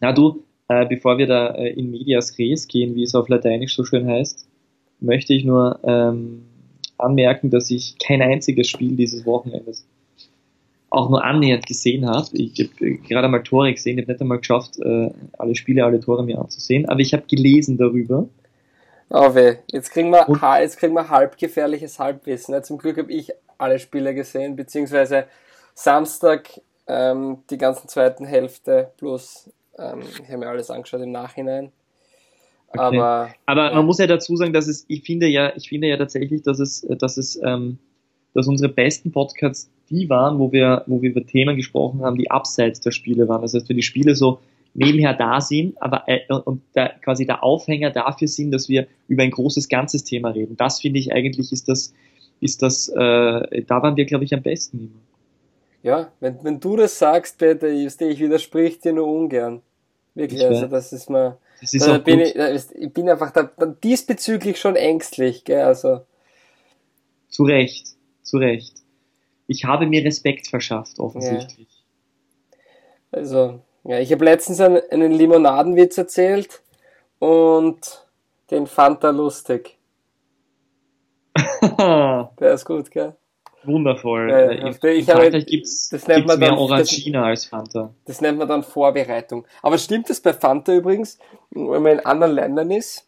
Na du, äh, bevor wir da äh, in medias res gehen, wie es auf Lateinisch so schön heißt, möchte ich nur ähm, anmerken, dass ich kein einziges Spiel dieses Wochenendes auch nur annähernd gesehen habe. Ich habe gerade mal Tore gesehen, ich habe nicht einmal geschafft, äh, alle Spiele, alle Tore mir anzusehen, aber ich habe gelesen darüber. Oh weh, jetzt kriegen wir, Und, jetzt kriegen wir halbgefährliches Halbwissen. Zum Glück habe ich alle Spiele gesehen, beziehungsweise Samstag ähm, die ganzen zweiten Hälfte plus ähm, ich habe mir alles angeschaut im Nachhinein. Okay. Aber, aber man muss ja dazu sagen, dass es, ich finde ja, ich finde ja tatsächlich, dass es, dass es, ähm, dass unsere besten Podcasts die waren, wo wir, wo wir über Themen gesprochen haben, die abseits der Spiele waren. Das heißt, wenn die Spiele so nebenher da sind, aber äh, und der, quasi der Aufhänger dafür sind, dass wir über ein großes ganzes Thema reden. Das finde ich eigentlich ist das, ist das, äh, da waren wir, glaube ich, am besten immer. Ja, wenn, wenn du das sagst, Peter, ich, ich widersprich dir nur ungern. Wirklich, ich also das ist mal. Das ist bin ich, ich, bin einfach da diesbezüglich schon ängstlich, gell, also. Zu Recht, zu Recht. Ich habe mir Respekt verschafft, offensichtlich. Ja. Also, ja, ich habe letztens einen, einen Limonadenwitz erzählt und den fand er lustig. Der ist gut, gell? Wundervoll. Äh, in, ich in Frankreich gibt es mehr dann, Orangina das, als Fanta. Das nennt man dann Vorbereitung. Aber stimmt das bei Fanta übrigens, wenn man in anderen Ländern ist,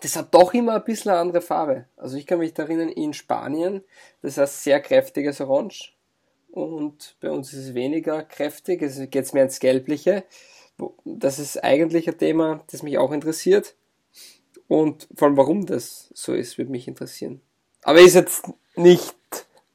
das hat doch immer ein bisschen eine andere Farbe. Also ich kann mich da erinnern, in Spanien, das heißt sehr kräftiges Orange. Und bei uns ist es weniger kräftig, es geht mehr ins Gelbliche. Das ist eigentlich ein Thema, das mich auch interessiert. Und vor allem, warum das so ist, würde mich interessieren. Aber ist jetzt nicht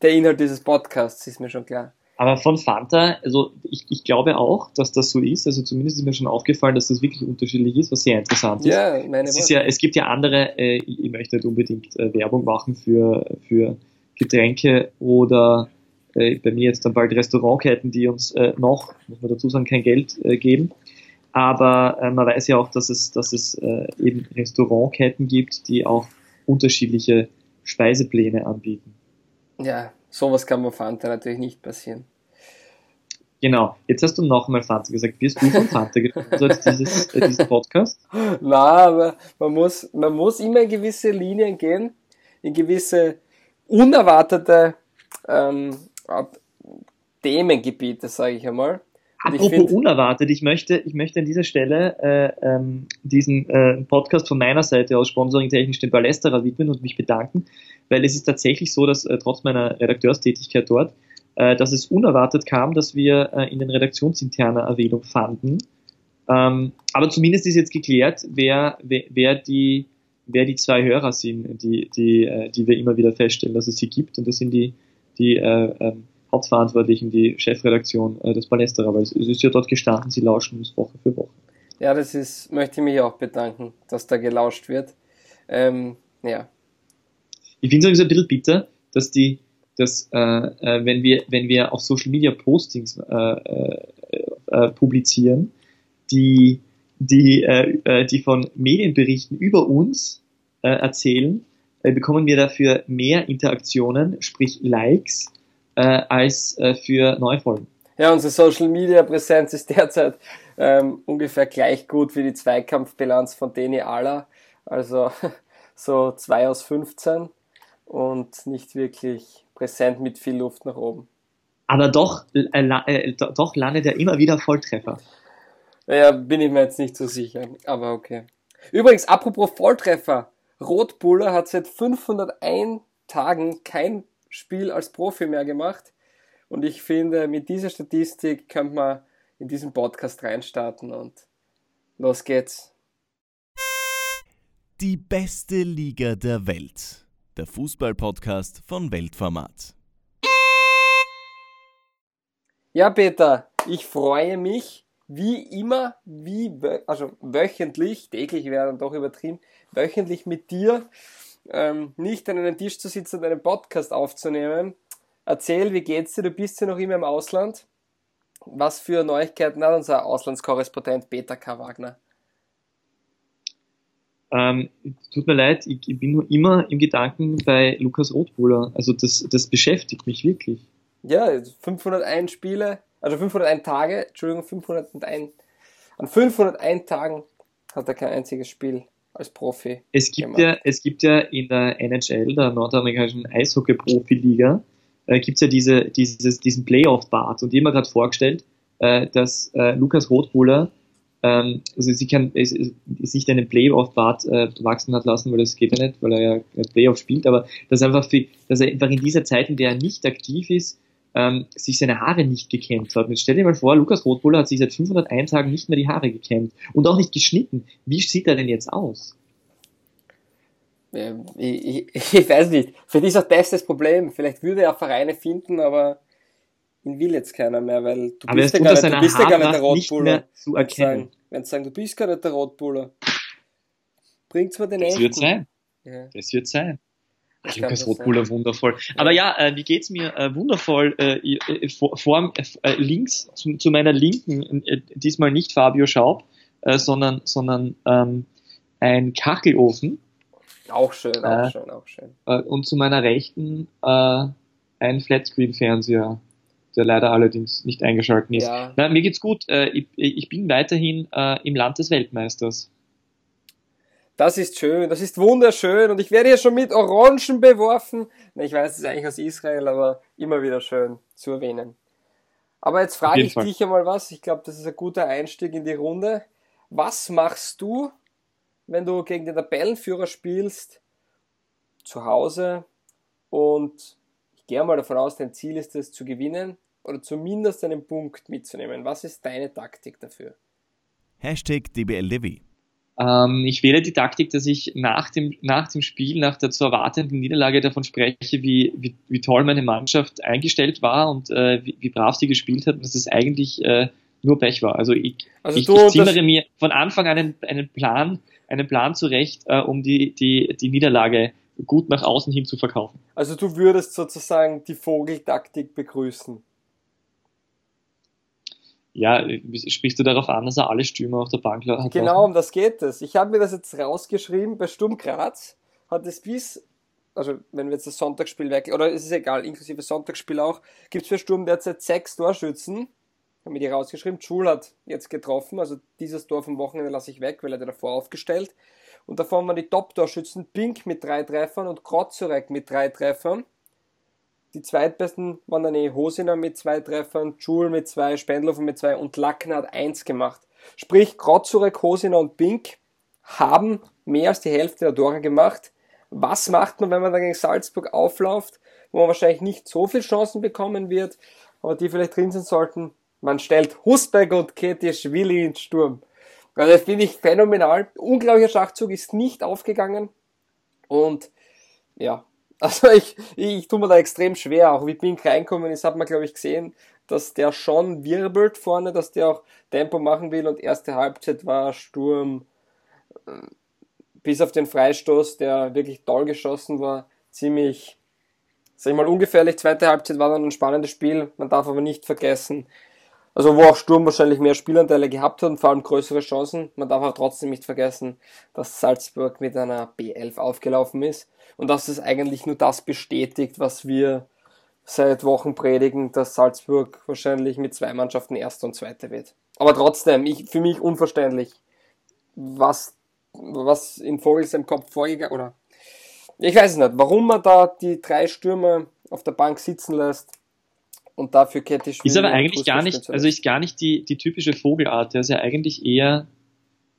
der Inhalt dieses Podcasts, ist mir schon klar. Aber von Fanta, also ich, ich glaube auch, dass das so ist. Also zumindest ist mir schon aufgefallen, dass das wirklich unterschiedlich ist, was sehr interessant ist. Ja, meine es, ist ja, es gibt ja andere, äh, ich, möchte nicht unbedingt äh, Werbung machen für, für Getränke oder äh, bei mir jetzt dann bald Restaurantketten, die uns äh, noch, muss man dazu sagen, kein Geld äh, geben. Aber äh, man weiß ja auch, dass es, dass es äh, eben Restaurantketten gibt, die auch unterschiedliche Speisepläne anbieten. Ja, sowas kann man Fanta natürlich nicht passieren. Genau, jetzt hast du nochmal Fanta gesagt. Wirst du von Fanta gesponsert, dieses, äh, diesen Podcast? Na, aber man muss, man muss immer in gewisse Linien gehen, in gewisse unerwartete ähm, Themengebiete, sage ich einmal. Apropos find, unerwartet, ich möchte, ich möchte an dieser Stelle äh, ähm, diesen äh, Podcast von meiner Seite aus sponsoring-technisch den Ballesterer widmen und mich bedanken, weil es ist tatsächlich so, dass äh, trotz meiner Redakteurstätigkeit dort, äh, dass es unerwartet kam, dass wir äh, in den redaktionsinterner Erwähnung fanden. Ähm, aber zumindest ist jetzt geklärt, wer, wer, wer die wer die zwei Hörer sind, die, die, äh, die wir immer wieder feststellen, dass es sie gibt. Und das sind die, die äh, ähm, Hauptverantwortlichen, die Chefredaktion äh, des Palästerer, weil es, es ist ja dort gestanden, sie lauschen uns Woche für Woche. Ja, das ist, möchte ich mich auch bedanken, dass da gelauscht wird. Ähm, ja. Ich finde es ein bisschen bitter, dass die, dass, äh, äh, wenn wir, wenn wir auf Social Media Postings äh, äh, äh publizieren, die, die, die von Medienberichten über uns äh, erzählen, äh, bekommen wir dafür mehr Interaktionen, sprich Likes, äh, als äh, für Neufolgen. Ja, unsere Social Media Präsenz ist derzeit ähm, ungefähr gleich gut wie die Zweikampfbilanz von Deni Aller. Also so 2 aus 15 und nicht wirklich präsent mit viel Luft nach oben. Aber doch, äh, äh, doch landet er immer wieder Volltreffer. Ja, bin ich mir jetzt nicht so sicher, aber okay. Übrigens, apropos Volltreffer. Rotbuller hat seit 501 Tagen kein Spiel als Profi mehr gemacht. Und ich finde, mit dieser Statistik könnte man in diesen Podcast reinstarten und los geht's. Die beste Liga der Welt. Der Fußball-Podcast von Weltformat. Ja, Peter, ich freue mich wie immer, wie, also wöchentlich, täglich wäre dann doch übertrieben, wöchentlich mit dir ähm, nicht an einem Tisch zu sitzen und einen Podcast aufzunehmen. Erzähl, wie geht's dir? Du bist ja noch immer im Ausland. Was für Neuigkeiten hat unser Auslandskorrespondent Peter K. Wagner? Ähm, tut mir leid, ich, ich, bin nur immer im Gedanken bei Lukas Rotbuller. Also das, das beschäftigt mich wirklich. Ja, 501 Spiele, also 501 Tage, Entschuldigung, 501 An 501 Tagen hat er kein einziges Spiel als Profi. Es gibt ja, es gibt ja in der NHL, der nordamerikanischen Eishockey-Profiliga, äh, gibt es ja diese, dieses, diesen Playoff-Bart und die haben mir gerade vorgestellt, äh, dass äh, Lukas Rotbuller ähm, also sie kann es, es, sich einen Playoff-Bart äh, wachsen hat lassen, weil das geht ja nicht, weil er ja Playoff spielt, aber dass einfach für, dass er einfach in dieser Zeit, in der er nicht aktiv ist, ähm, sich seine Haare nicht gekämmt hat. Und jetzt stell dir mal vor, Lukas Rotbuller hat sich seit 501 Tagen nicht mehr die Haare gekämmt und auch nicht geschnitten. Wie sieht er denn jetzt aus? Ähm, ich, ich, ich, weiß nicht. Für dich ist auch das das Problem. Vielleicht würde er Vereine finden, aber ihn will jetzt keiner mehr, weil du aber bist, ja gar, nicht, du bist ja gar nicht der Rotbuller. Zu erkennen. Wenn sie sagen, du bist gar nicht der Rotbuller. Bringt's mir den Das wird sein. Ja. Das wird sein. Ach, Lukas Rotbuller, wundervoll. Aber ja, äh, wie geht's mir? Äh, wundervoll. Äh, äh vor, vor äh, links zu, zu, meiner Linken, äh, diesmal nicht Fabio Schaub, sondern, sondern ähm, ein Kachelofen. Auch schön, auch schön, auch schön. und zu meiner Rechten ein Flatscreen-Fernseher der leider allerdings nicht eingeschalten ist. Ja. Na, mir geht's gut. Äh, ich, ich, bin weiterhin äh, im Land des Weltmeisters. Das ist schön, das ist wunderschön und ich werde hier schon mit Orangen beworfen. Ich weiß, es ist eigentlich aus Israel, aber immer wieder schön zu erwähnen. Aber jetzt frage ich Fall. dich einmal was. Ich glaube, das ist ein guter Einstieg in die Runde. Was machst du, wenn du gegen den Tabellenführer spielst, zu Hause und gehe mal davon aus, dein Ziel ist es zu gewinnen oder zumindest einen Punkt mitzunehmen. Was ist deine Taktik dafür? Hashtag DBLDW. Ähm, ich wähle die Taktik, dass ich nach dem, nach dem Spiel, nach der zu erwartenden Niederlage davon spreche, wie, wie, wie toll meine Mannschaft eingestellt war und äh, wie, wie, brav sie gespielt hat und dass es eigentlich äh, nur Pech war. Also ich, also ich, ich zimmere mir von Anfang an einen, einen Plan, einen Plan zurecht, äh, um die, die, die Niederlage gut nach außen hin zu verkaufen. Also du würdest sozusagen die Vogeltaktik begrüßen. Ja, sprichst du darauf an, dass er alle Stürmer auf der Bank hat? Genau, um das geht es. Ich habe mir das jetzt rausgeschrieben, bei Sturm Graz hat es bis, also wenn wir jetzt das Sonntagsspiel weg, oder ist es egal, inklusive Sonntagsspiel auch, gibt es für Sturm derzeit sechs Torschützen. Ich habe mir die rausgeschrieben. Schul hat jetzt getroffen, also dieses Tor vom Wochenende lasse ich weg, weil er davor aufgestellt. Und davon waren die Top-Torschützen Pink mit drei Treffern und Krotzurek mit drei Treffern. Die zweitbesten waren dann eh Hosiner mit zwei Treffern, Schul mit zwei, Spendlofer mit zwei und Lackner hat eins gemacht. Sprich, Krotzurek, Hosiner und Pink haben mehr als die Hälfte der Tore gemacht. Was macht man, wenn man dann gegen Salzburg aufläuft, wo man wahrscheinlich nicht so viele Chancen bekommen wird, aber die vielleicht drin sein sollten? Man stellt Husberg und Ketischwili ins Sturm. Also das finde ich phänomenal. Unglaublicher Schachzug ist nicht aufgegangen. Und ja, also ich, ich tue mir da extrem schwer. Auch wie Pink reinkommen ist, hat man glaube ich gesehen, dass der schon wirbelt vorne, dass der auch Tempo machen will. Und erste Halbzeit war Sturm äh, bis auf den Freistoß, der wirklich toll geschossen war, ziemlich, sag ich mal, ungefährlich. Zweite Halbzeit war dann ein spannendes Spiel. Man darf aber nicht vergessen, also wo auch Sturm wahrscheinlich mehr Spielanteile gehabt hat und vor allem größere Chancen. Man darf auch trotzdem nicht vergessen, dass Salzburg mit einer B11 aufgelaufen ist und dass es eigentlich nur das bestätigt, was wir seit Wochen predigen, dass Salzburg wahrscheinlich mit zwei Mannschaften Erster und Zweiter wird. Aber trotzdem, ich, für mich unverständlich, was, was in Vogels im Kopf vorgegangen, oder ich weiß es nicht, warum man da die drei Stürmer auf der Bank sitzen lässt und dafür Kette Ist aber eigentlich gar nicht, also ist gar nicht die, die typische Vogelart. Der ist ja eigentlich eher,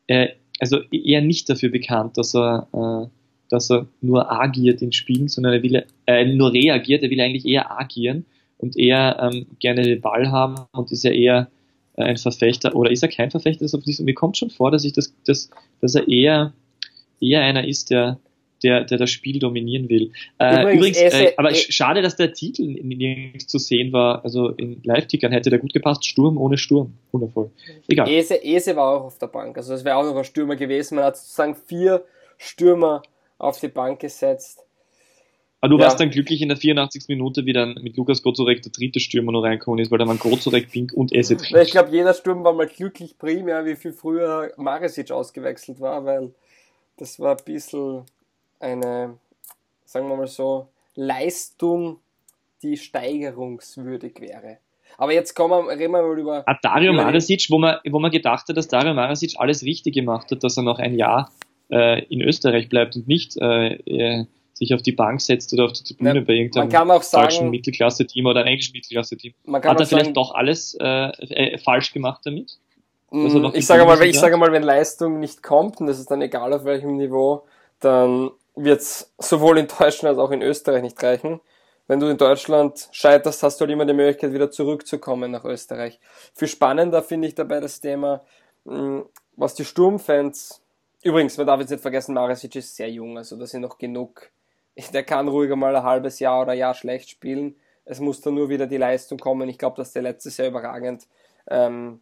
äh, also eher nicht dafür bekannt, dass er, äh, dass er nur agiert in Spielen, sondern er will äh, nur reagiert. Er will eigentlich eher agieren und eher ähm, gerne den Ball haben und ist ja eher äh, ein Verfechter oder ist er kein Verfechter? Das mir kommt schon vor, dass ich das, das, dass er eher eher einer ist, der der, der das Spiel dominieren will. Äh, übrigens, übrigens äh, aber schade, dass der Titel nirgends zu sehen war. Also in Live-Tickern hätte der gut gepasst. Sturm ohne Sturm. Wundervoll. Egal. Ese, Ese war auch auf der Bank. Also es wäre auch noch ein Stürmer gewesen. Man hat sozusagen vier Stürmer auf die Bank gesetzt. Aber du ja. warst dann glücklich in der 84. Minute, wie dann mit Lukas Gozorek der dritte Stürmer noch reinkommen ist, weil da waren Gozorek, Pink und Esse drin. Ich glaube, jeder Sturm war mal glücklich primär, wie viel früher Maresic ausgewechselt war, weil das war ein bisschen eine, sagen wir mal so, Leistung, die steigerungswürdig wäre. Aber jetzt kommen wir, reden wir mal über. Ah, Dario Marasic, wo man, wo man gedacht hat, dass Dario Marasic alles richtig gemacht hat, dass er noch ein Jahr äh, in Österreich bleibt und nicht äh, äh sich auf die Bank setzt oder auf die Tribüne ja, bei irgendeinem deutschen Mittelklasse-Team oder einem englischen Mittelklasse-Team. Hat er vielleicht sagen, doch alles äh, äh, falsch gemacht damit? Mm, ich sage mal, ich sage mal, wenn Leistung nicht kommt, und das ist dann egal auf welchem Niveau, dann wird es sowohl in Deutschland als auch in Österreich nicht reichen. Wenn du in Deutschland scheiterst, hast du halt immer die Möglichkeit, wieder zurückzukommen nach Österreich. Viel spannender finde ich dabei das Thema, mm, was die Sturmfans, übrigens, man darf jetzt nicht vergessen, Marisic ist sehr jung, also da sind noch genug der kann ruhiger mal ein halbes Jahr oder Jahr schlecht spielen. Es muss dann nur wieder die Leistung kommen. Ich glaube, dass der letztes Jahr überragend ähm,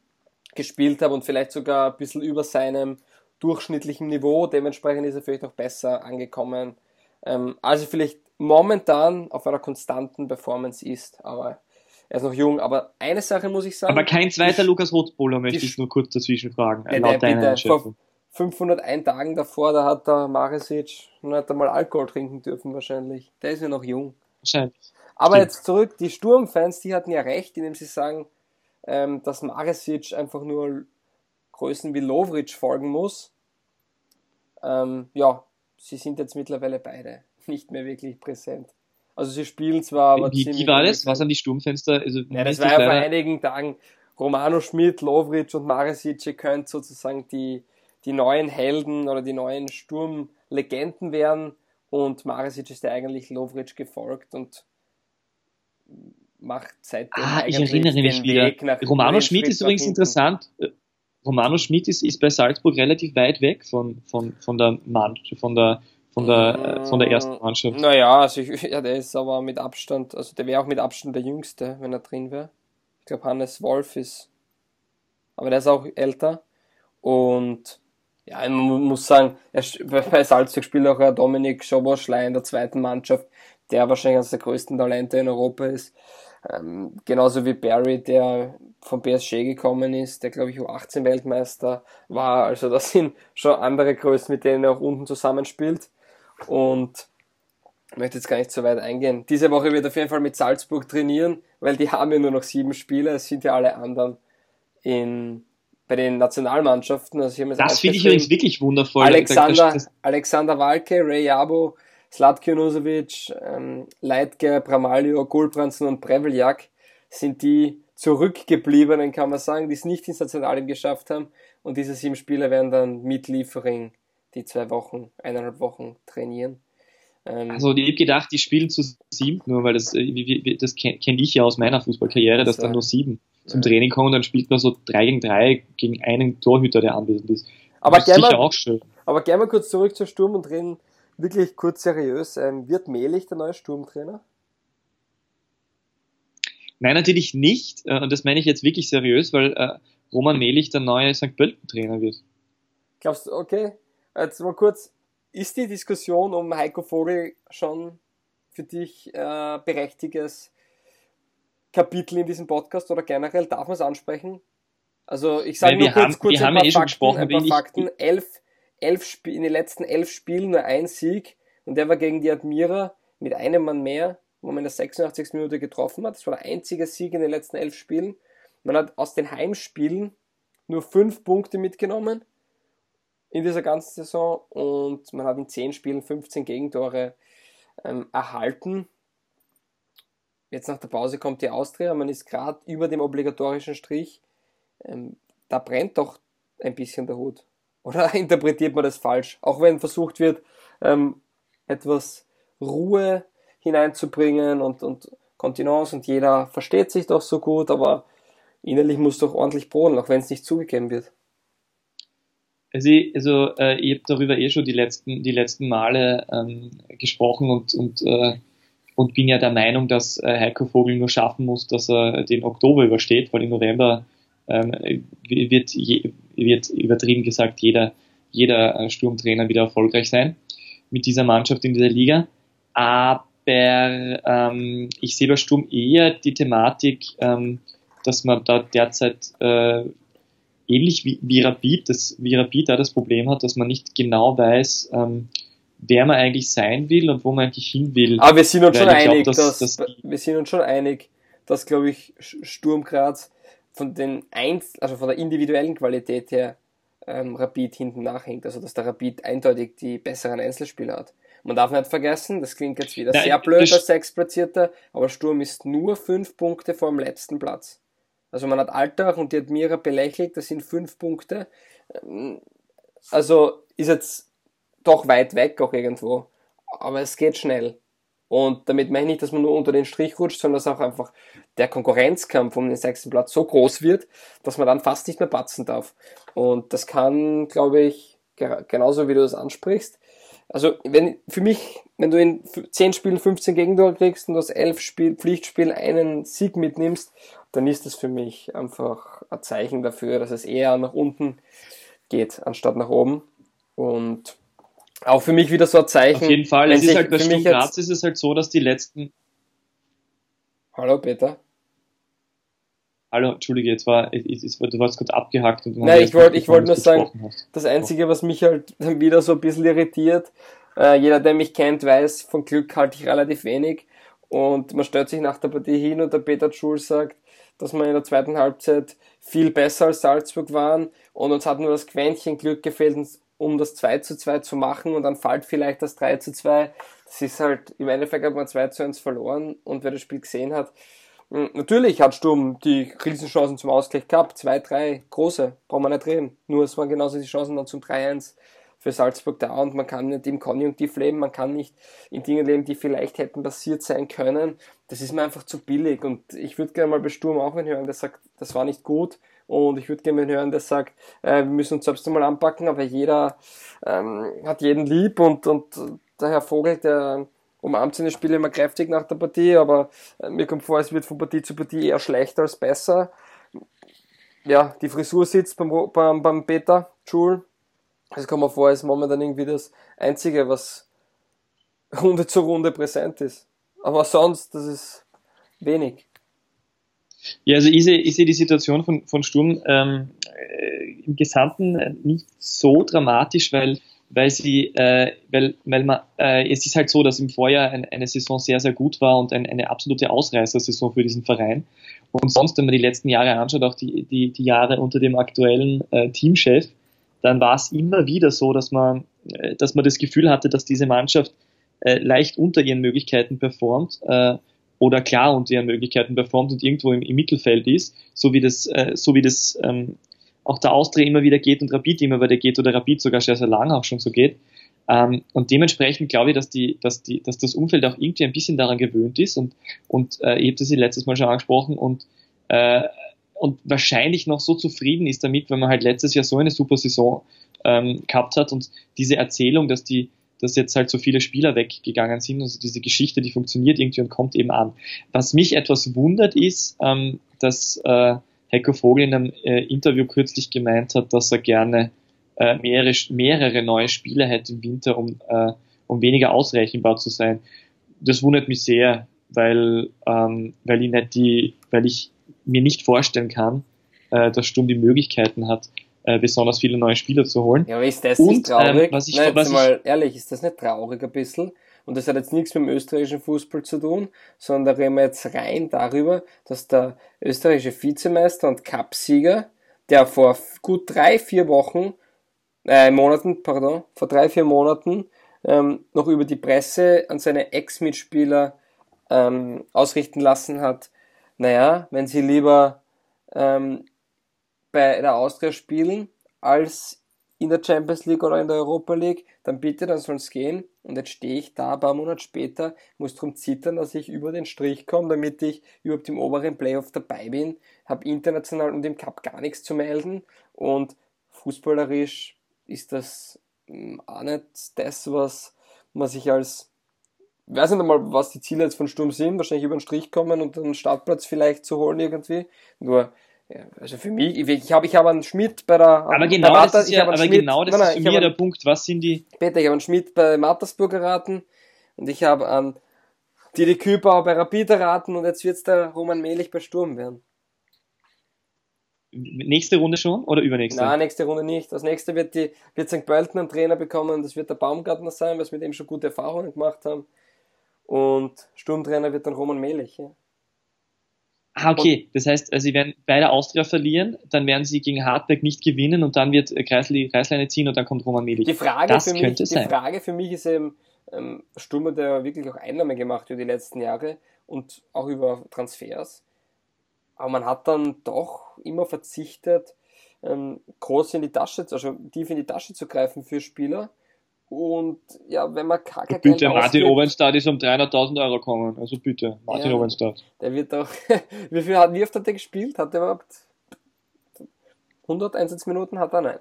gespielt hat und vielleicht sogar ein bisschen über seinem durchschnittlichen Niveau. Dementsprechend ist er vielleicht noch besser angekommen. Ähm, also vielleicht momentan auf einer konstanten Performance ist, aber er ist noch jung. Aber eine Sache muss ich sagen. Aber kein zweiter Lukas Rothbowler möchte ich nur kurz dazwischen fragen. Ja, laut deiner Einschätzung. 501 Tagen davor, da hat der Marisic noch nicht einmal Alkohol trinken dürfen wahrscheinlich. Der ist ja noch jung. Wahrscheinlich. Aber Stimmt. jetzt zurück, die Sturmfans, die hatten ja recht, indem sie sagen, ähm, dass Marisic einfach nur Größen wie Lovric folgen muss. Ähm, ja, sie sind jetzt mittlerweile beide nicht mehr wirklich präsent. Also sie spielen zwar, aber wie, wie war das? Was haben die Sturmfenster? Also, ja, das war ja vor einigen Tagen Romano Schmidt, Lovric und Marisic, ihr könnt sozusagen die die neuen Helden oder die neuen Sturmlegenden werden. Und Marisic ist ja eigentlich Lovric gefolgt und macht seitdem ah, ich erinnere mich wieder. Romano Schmidt ist übrigens interessant. Romano Schmidt ist, ist bei Salzburg relativ weit weg von, von, von der Mannschaft, von der von der, von der ersten Mannschaft. Naja, also ich, ja, der ist aber mit Abstand, also der wäre auch mit Abstand der Jüngste, wenn er drin wäre. Ich glaube, Hannes Wolf ist, aber der ist auch älter. Und ja, man muss sagen, bei Salzburg spielt auch Dominik Schoboschlei in der zweiten Mannschaft, der wahrscheinlich eines der größten Talente in Europa ist. Ähm, genauso wie Barry, der vom PSG gekommen ist, der glaube ich U18 Weltmeister war. Also das sind schon andere Größen, mit denen er auch unten zusammenspielt. Und ich möchte jetzt gar nicht so weit eingehen. Diese Woche wird er auf jeden Fall mit Salzburg trainieren, weil die haben ja nur noch sieben Spiele, es sind ja alle anderen in bei den Nationalmannschaften. Also das finde ich übrigens wirklich wundervoll. Alexander, Alexander Walke, Ray Jabo, Slatko Junusovic, ähm, Leitge, Bramalio, Gulbranson und Preveljak sind die zurückgebliebenen, kann man sagen, die es nicht ins Nationalteam geschafft haben. Und diese sieben Spieler werden dann mit Liefering die zwei Wochen, eineinhalb Wochen trainieren. Ähm, also ich habe gedacht, die spielen zu sieben, nur weil das, äh, das kenne ich ja aus meiner Fußballkarriere, dass dann nur sieben zum Training kommen, dann spielt man so 3 gegen 3 gegen einen Torhüter, der anwesend ist. Aber sicher mal. Aber gerne mal kurz zurück zur Sturm und reden wirklich kurz seriös. Ähm, wird Mehlich der neue Sturmtrainer? Nein, natürlich nicht. Äh, und das meine ich jetzt wirklich seriös, weil äh, Roman Mehlich der neue St. Pölten-Trainer wird. Glaubst du, okay, jetzt mal kurz, ist die Diskussion um Heiko Vogel schon für dich äh, berechtigtes Kapitel in diesem Podcast oder generell darf man es ansprechen? Also ich sage nur kurz, haben, kurz ein paar, eh Fakten, ein paar Fakten. Elf, elf in den letzten elf Spielen nur ein Sieg und der war gegen die Admira mit einem Mann mehr, wo man in der 86. Minute getroffen hat. Das war der einzige Sieg in den letzten elf Spielen. Man hat aus den Heimspielen nur fünf Punkte mitgenommen in dieser ganzen Saison und man hat in zehn Spielen 15 Gegentore ähm, erhalten. Jetzt nach der Pause kommt die Austria, man ist gerade über dem obligatorischen Strich. Ähm, da brennt doch ein bisschen der Hut. Oder interpretiert man das falsch? Auch wenn versucht wird, ähm, etwas Ruhe hineinzubringen und, und Kontinence und jeder versteht sich doch so gut, aber innerlich muss doch ordentlich brodeln, auch wenn es nicht zugegeben wird. Also, ich, also äh, ich habe darüber eh schon die letzten, die letzten Male ähm, gesprochen und, und äh, und bin ja der Meinung, dass äh, Heiko Vogel nur schaffen muss, dass er den Oktober übersteht, weil im November ähm, wird, je, wird übertrieben gesagt jeder, jeder äh, Sturmtrainer wieder erfolgreich sein mit dieser Mannschaft in dieser Liga. Aber ähm, ich sehe bei Sturm eher die Thematik, ähm, dass man da derzeit äh, ähnlich wie, wie Rapid, das, wie Rapid da das Problem hat, dass man nicht genau weiß, ähm, wer man eigentlich sein will und wo man eigentlich hin will. Aber wir sind uns schon einig, glaub, dass, dass, dass wir sind uns schon einig, dass, glaube ich, Sturm Graz von den Einz also von der individuellen Qualität her ähm, Rapid hinten nachhängt. Also dass der Rapid eindeutig die besseren Einzelspieler hat. Man darf nicht vergessen, das klingt jetzt wieder ja, sehr blöd als Sechsplatzierter, aber Sturm ist nur fünf Punkte vor dem letzten Platz. Also man hat Alltag und die Admira belächelt, das sind fünf Punkte. Ähm, also ist jetzt doch weit weg auch irgendwo. Aber es geht schnell. Und damit meine ich nicht, dass man nur unter den Strich rutscht, sondern dass auch einfach der Konkurrenzkampf um den sechsten Platz so groß wird, dass man dann fast nicht mehr patzen darf. Und das kann, glaube ich, genauso wie du das ansprichst. Also, wenn, für mich, wenn du in 10 Spielen 15 Gegentore kriegst und aus 11 Spiel, Pflichtspielen einen Sieg mitnimmst, dann ist das für mich einfach ein Zeichen dafür, dass es eher nach unten geht, anstatt nach oben. Und auch für mich wieder so ein Zeichen. Auf jeden Fall. Es ist halt bei Sturm Graz ist es halt so, dass die letzten. Hallo Peter. Hallo, Entschuldige, jetzt war, du warst kurz abgehackt. Und Nein, ich wollte ich wollte nur sagen, hast. das Einzige, was mich halt wieder so ein bisschen irritiert, äh, jeder, der mich kennt, weiß, von Glück halte ich relativ wenig. Und man stellt sich nach der Partie hin und der Peter Schul sagt, dass wir in der zweiten Halbzeit viel besser als Salzburg waren und uns hat nur das Quäntchen Glück gefehlt, um das 2 zu 2 zu machen und dann fällt vielleicht das 3 zu 2. Das ist halt, im Endeffekt hat man 2 zu 1 verloren und wer das Spiel gesehen hat, hm, natürlich hat Sturm die Riesenchancen zum Ausgleich gehabt. Zwei, drei große, brauchen wir nicht reden. Nur es waren genauso die Chancen dann zum 3-1 für Salzburg da und man kann nicht im Konjunktiv leben, man kann nicht in Dingen leben, die vielleicht hätten passiert sein können. Das ist mir einfach zu billig und ich würde gerne mal bei Sturm auch hören, der sagt, das war nicht gut und ich würde gerne hören, der sagt, äh, wir müssen uns selbst einmal anpacken, aber jeder ähm, hat jeden lieb und, und der Herr Vogel, der umarmt seine Spiele immer kräftig nach der Partie, aber äh, mir kommt vor, es wird von Partie zu Partie eher schlechter als besser. Ja, die Frisur sitzt beim, beim, beim Peter Schul. Es kommt mir vor, ist momentan irgendwie das Einzige, was Runde zu Runde präsent ist. Aber sonst, das ist wenig. Ja, also ich sehe, ich sehe die Situation von, von Sturm ähm, äh, im Gesamten nicht so dramatisch, weil, weil sie, äh, weil, weil man, äh, es ist halt so, dass im Vorjahr ein, eine Saison sehr, sehr gut war und ein, eine absolute Ausreißersaison für diesen Verein. Und sonst, wenn man die letzten Jahre anschaut, auch die, die, die Jahre unter dem aktuellen äh, Teamchef, dann war es immer wieder so, dass man, äh, dass man das Gefühl hatte, dass diese Mannschaft äh, leicht unter ihren Möglichkeiten performt. Äh, oder klar unter ihren Möglichkeiten performt und irgendwo im, im Mittelfeld ist, so wie das, äh, so wie das ähm, auch der Austria immer wieder geht und Rapid immer wieder geht oder Rapid sogar sehr, sehr lange auch schon so geht. Ähm, und dementsprechend glaube ich, dass, die, dass, die, dass das Umfeld auch irgendwie ein bisschen daran gewöhnt ist und, und äh, ich habe das letztes Mal schon angesprochen und, äh, und wahrscheinlich noch so zufrieden ist damit, wenn man halt letztes Jahr so eine super Saison ähm, gehabt hat und diese Erzählung, dass die, dass jetzt halt so viele Spieler weggegangen sind. Also diese Geschichte, die funktioniert irgendwie und kommt eben an. Was mich etwas wundert ist, ähm, dass äh, Heiko Vogel in einem äh, Interview kürzlich gemeint hat, dass er gerne äh, mehrere, mehrere neue Spieler hätte im Winter, um, äh, um weniger ausrechenbar zu sein. Das wundert mich sehr, weil, ähm, weil ich nicht die, weil ich mir nicht vorstellen kann, äh, dass Sturm die Möglichkeiten hat, äh, besonders viele neue Spieler zu holen. Ja, aber ist das nicht traurig? Ähm, was ich, Nein, was ich, mal ehrlich, ist das nicht traurig ein bisschen? Und das hat jetzt nichts mit dem österreichischen Fußball zu tun, sondern da reden wir jetzt rein darüber, dass der österreichische Vizemeister und Cupsieger, der vor gut drei, vier Wochen, äh, Monaten, pardon, vor drei, vier Monaten ähm, noch über die Presse an seine Ex-Mitspieler ähm, ausrichten lassen hat, naja, wenn sie lieber ähm, bei der Austria spielen als in der Champions League oder in der Europa League, dann bitte, dann soll es gehen. Und jetzt stehe ich da ein paar Monate später, muss darum zittern, dass ich über den Strich komme, damit ich überhaupt im oberen Playoff dabei bin, habe international und im Cup gar nichts zu melden und fußballerisch ist das hm, auch nicht das, was man sich als, weiß nicht einmal, was die Ziele jetzt von Sturm sind, wahrscheinlich über den Strich kommen und einen Startplatz vielleicht zu holen irgendwie. Nur ja, also für mich, ich, habe ich hab einen Schmidt bei der. Aber genau Martha, das ist ja, aber Schmidt, genau das nein, nein, ist mich der Punkt. Was sind die? Peter, ich habe einen Schmidt bei Mattersburg erraten und ich habe an Didi Küper bei Rapid erraten und jetzt wird es der Roman Mehlich bei Sturm werden. Nächste Runde schon oder übernächste? Nein, nächste Runde nicht. Als nächste wird, die, wird St. Pölten einen Trainer bekommen, das wird der Baumgartner sein, weil wir mit ihm schon gute Erfahrungen gemacht haben. Und Sturmtrainer wird dann Roman Mehlich. Ja. Ah, okay. Das heißt, äh, sie werden beide Austria verlieren, dann werden sie gegen Hartberg nicht gewinnen und dann wird Kreisel die Kreisleine ziehen und dann kommt Roman Melich. Die Frage, das für, mich, die Frage für mich ist eben, ähm, Sturm hat ja wirklich auch Einnahme gemacht über die letzten Jahre und auch über Transfers. Aber man hat dann doch immer verzichtet, ähm, groß in die Tasche, also tief in die Tasche zu greifen für Spieler. Und ja, wenn man gar kein Bitte, Martin Owenstadt ist um 300.000 Euro gekommen. Also bitte, Martin ja, Owenstadt. Der wird doch. wie, viel hat, wie oft hat der gespielt? Hat der überhaupt 100 Einsatzminuten? Hat er nein?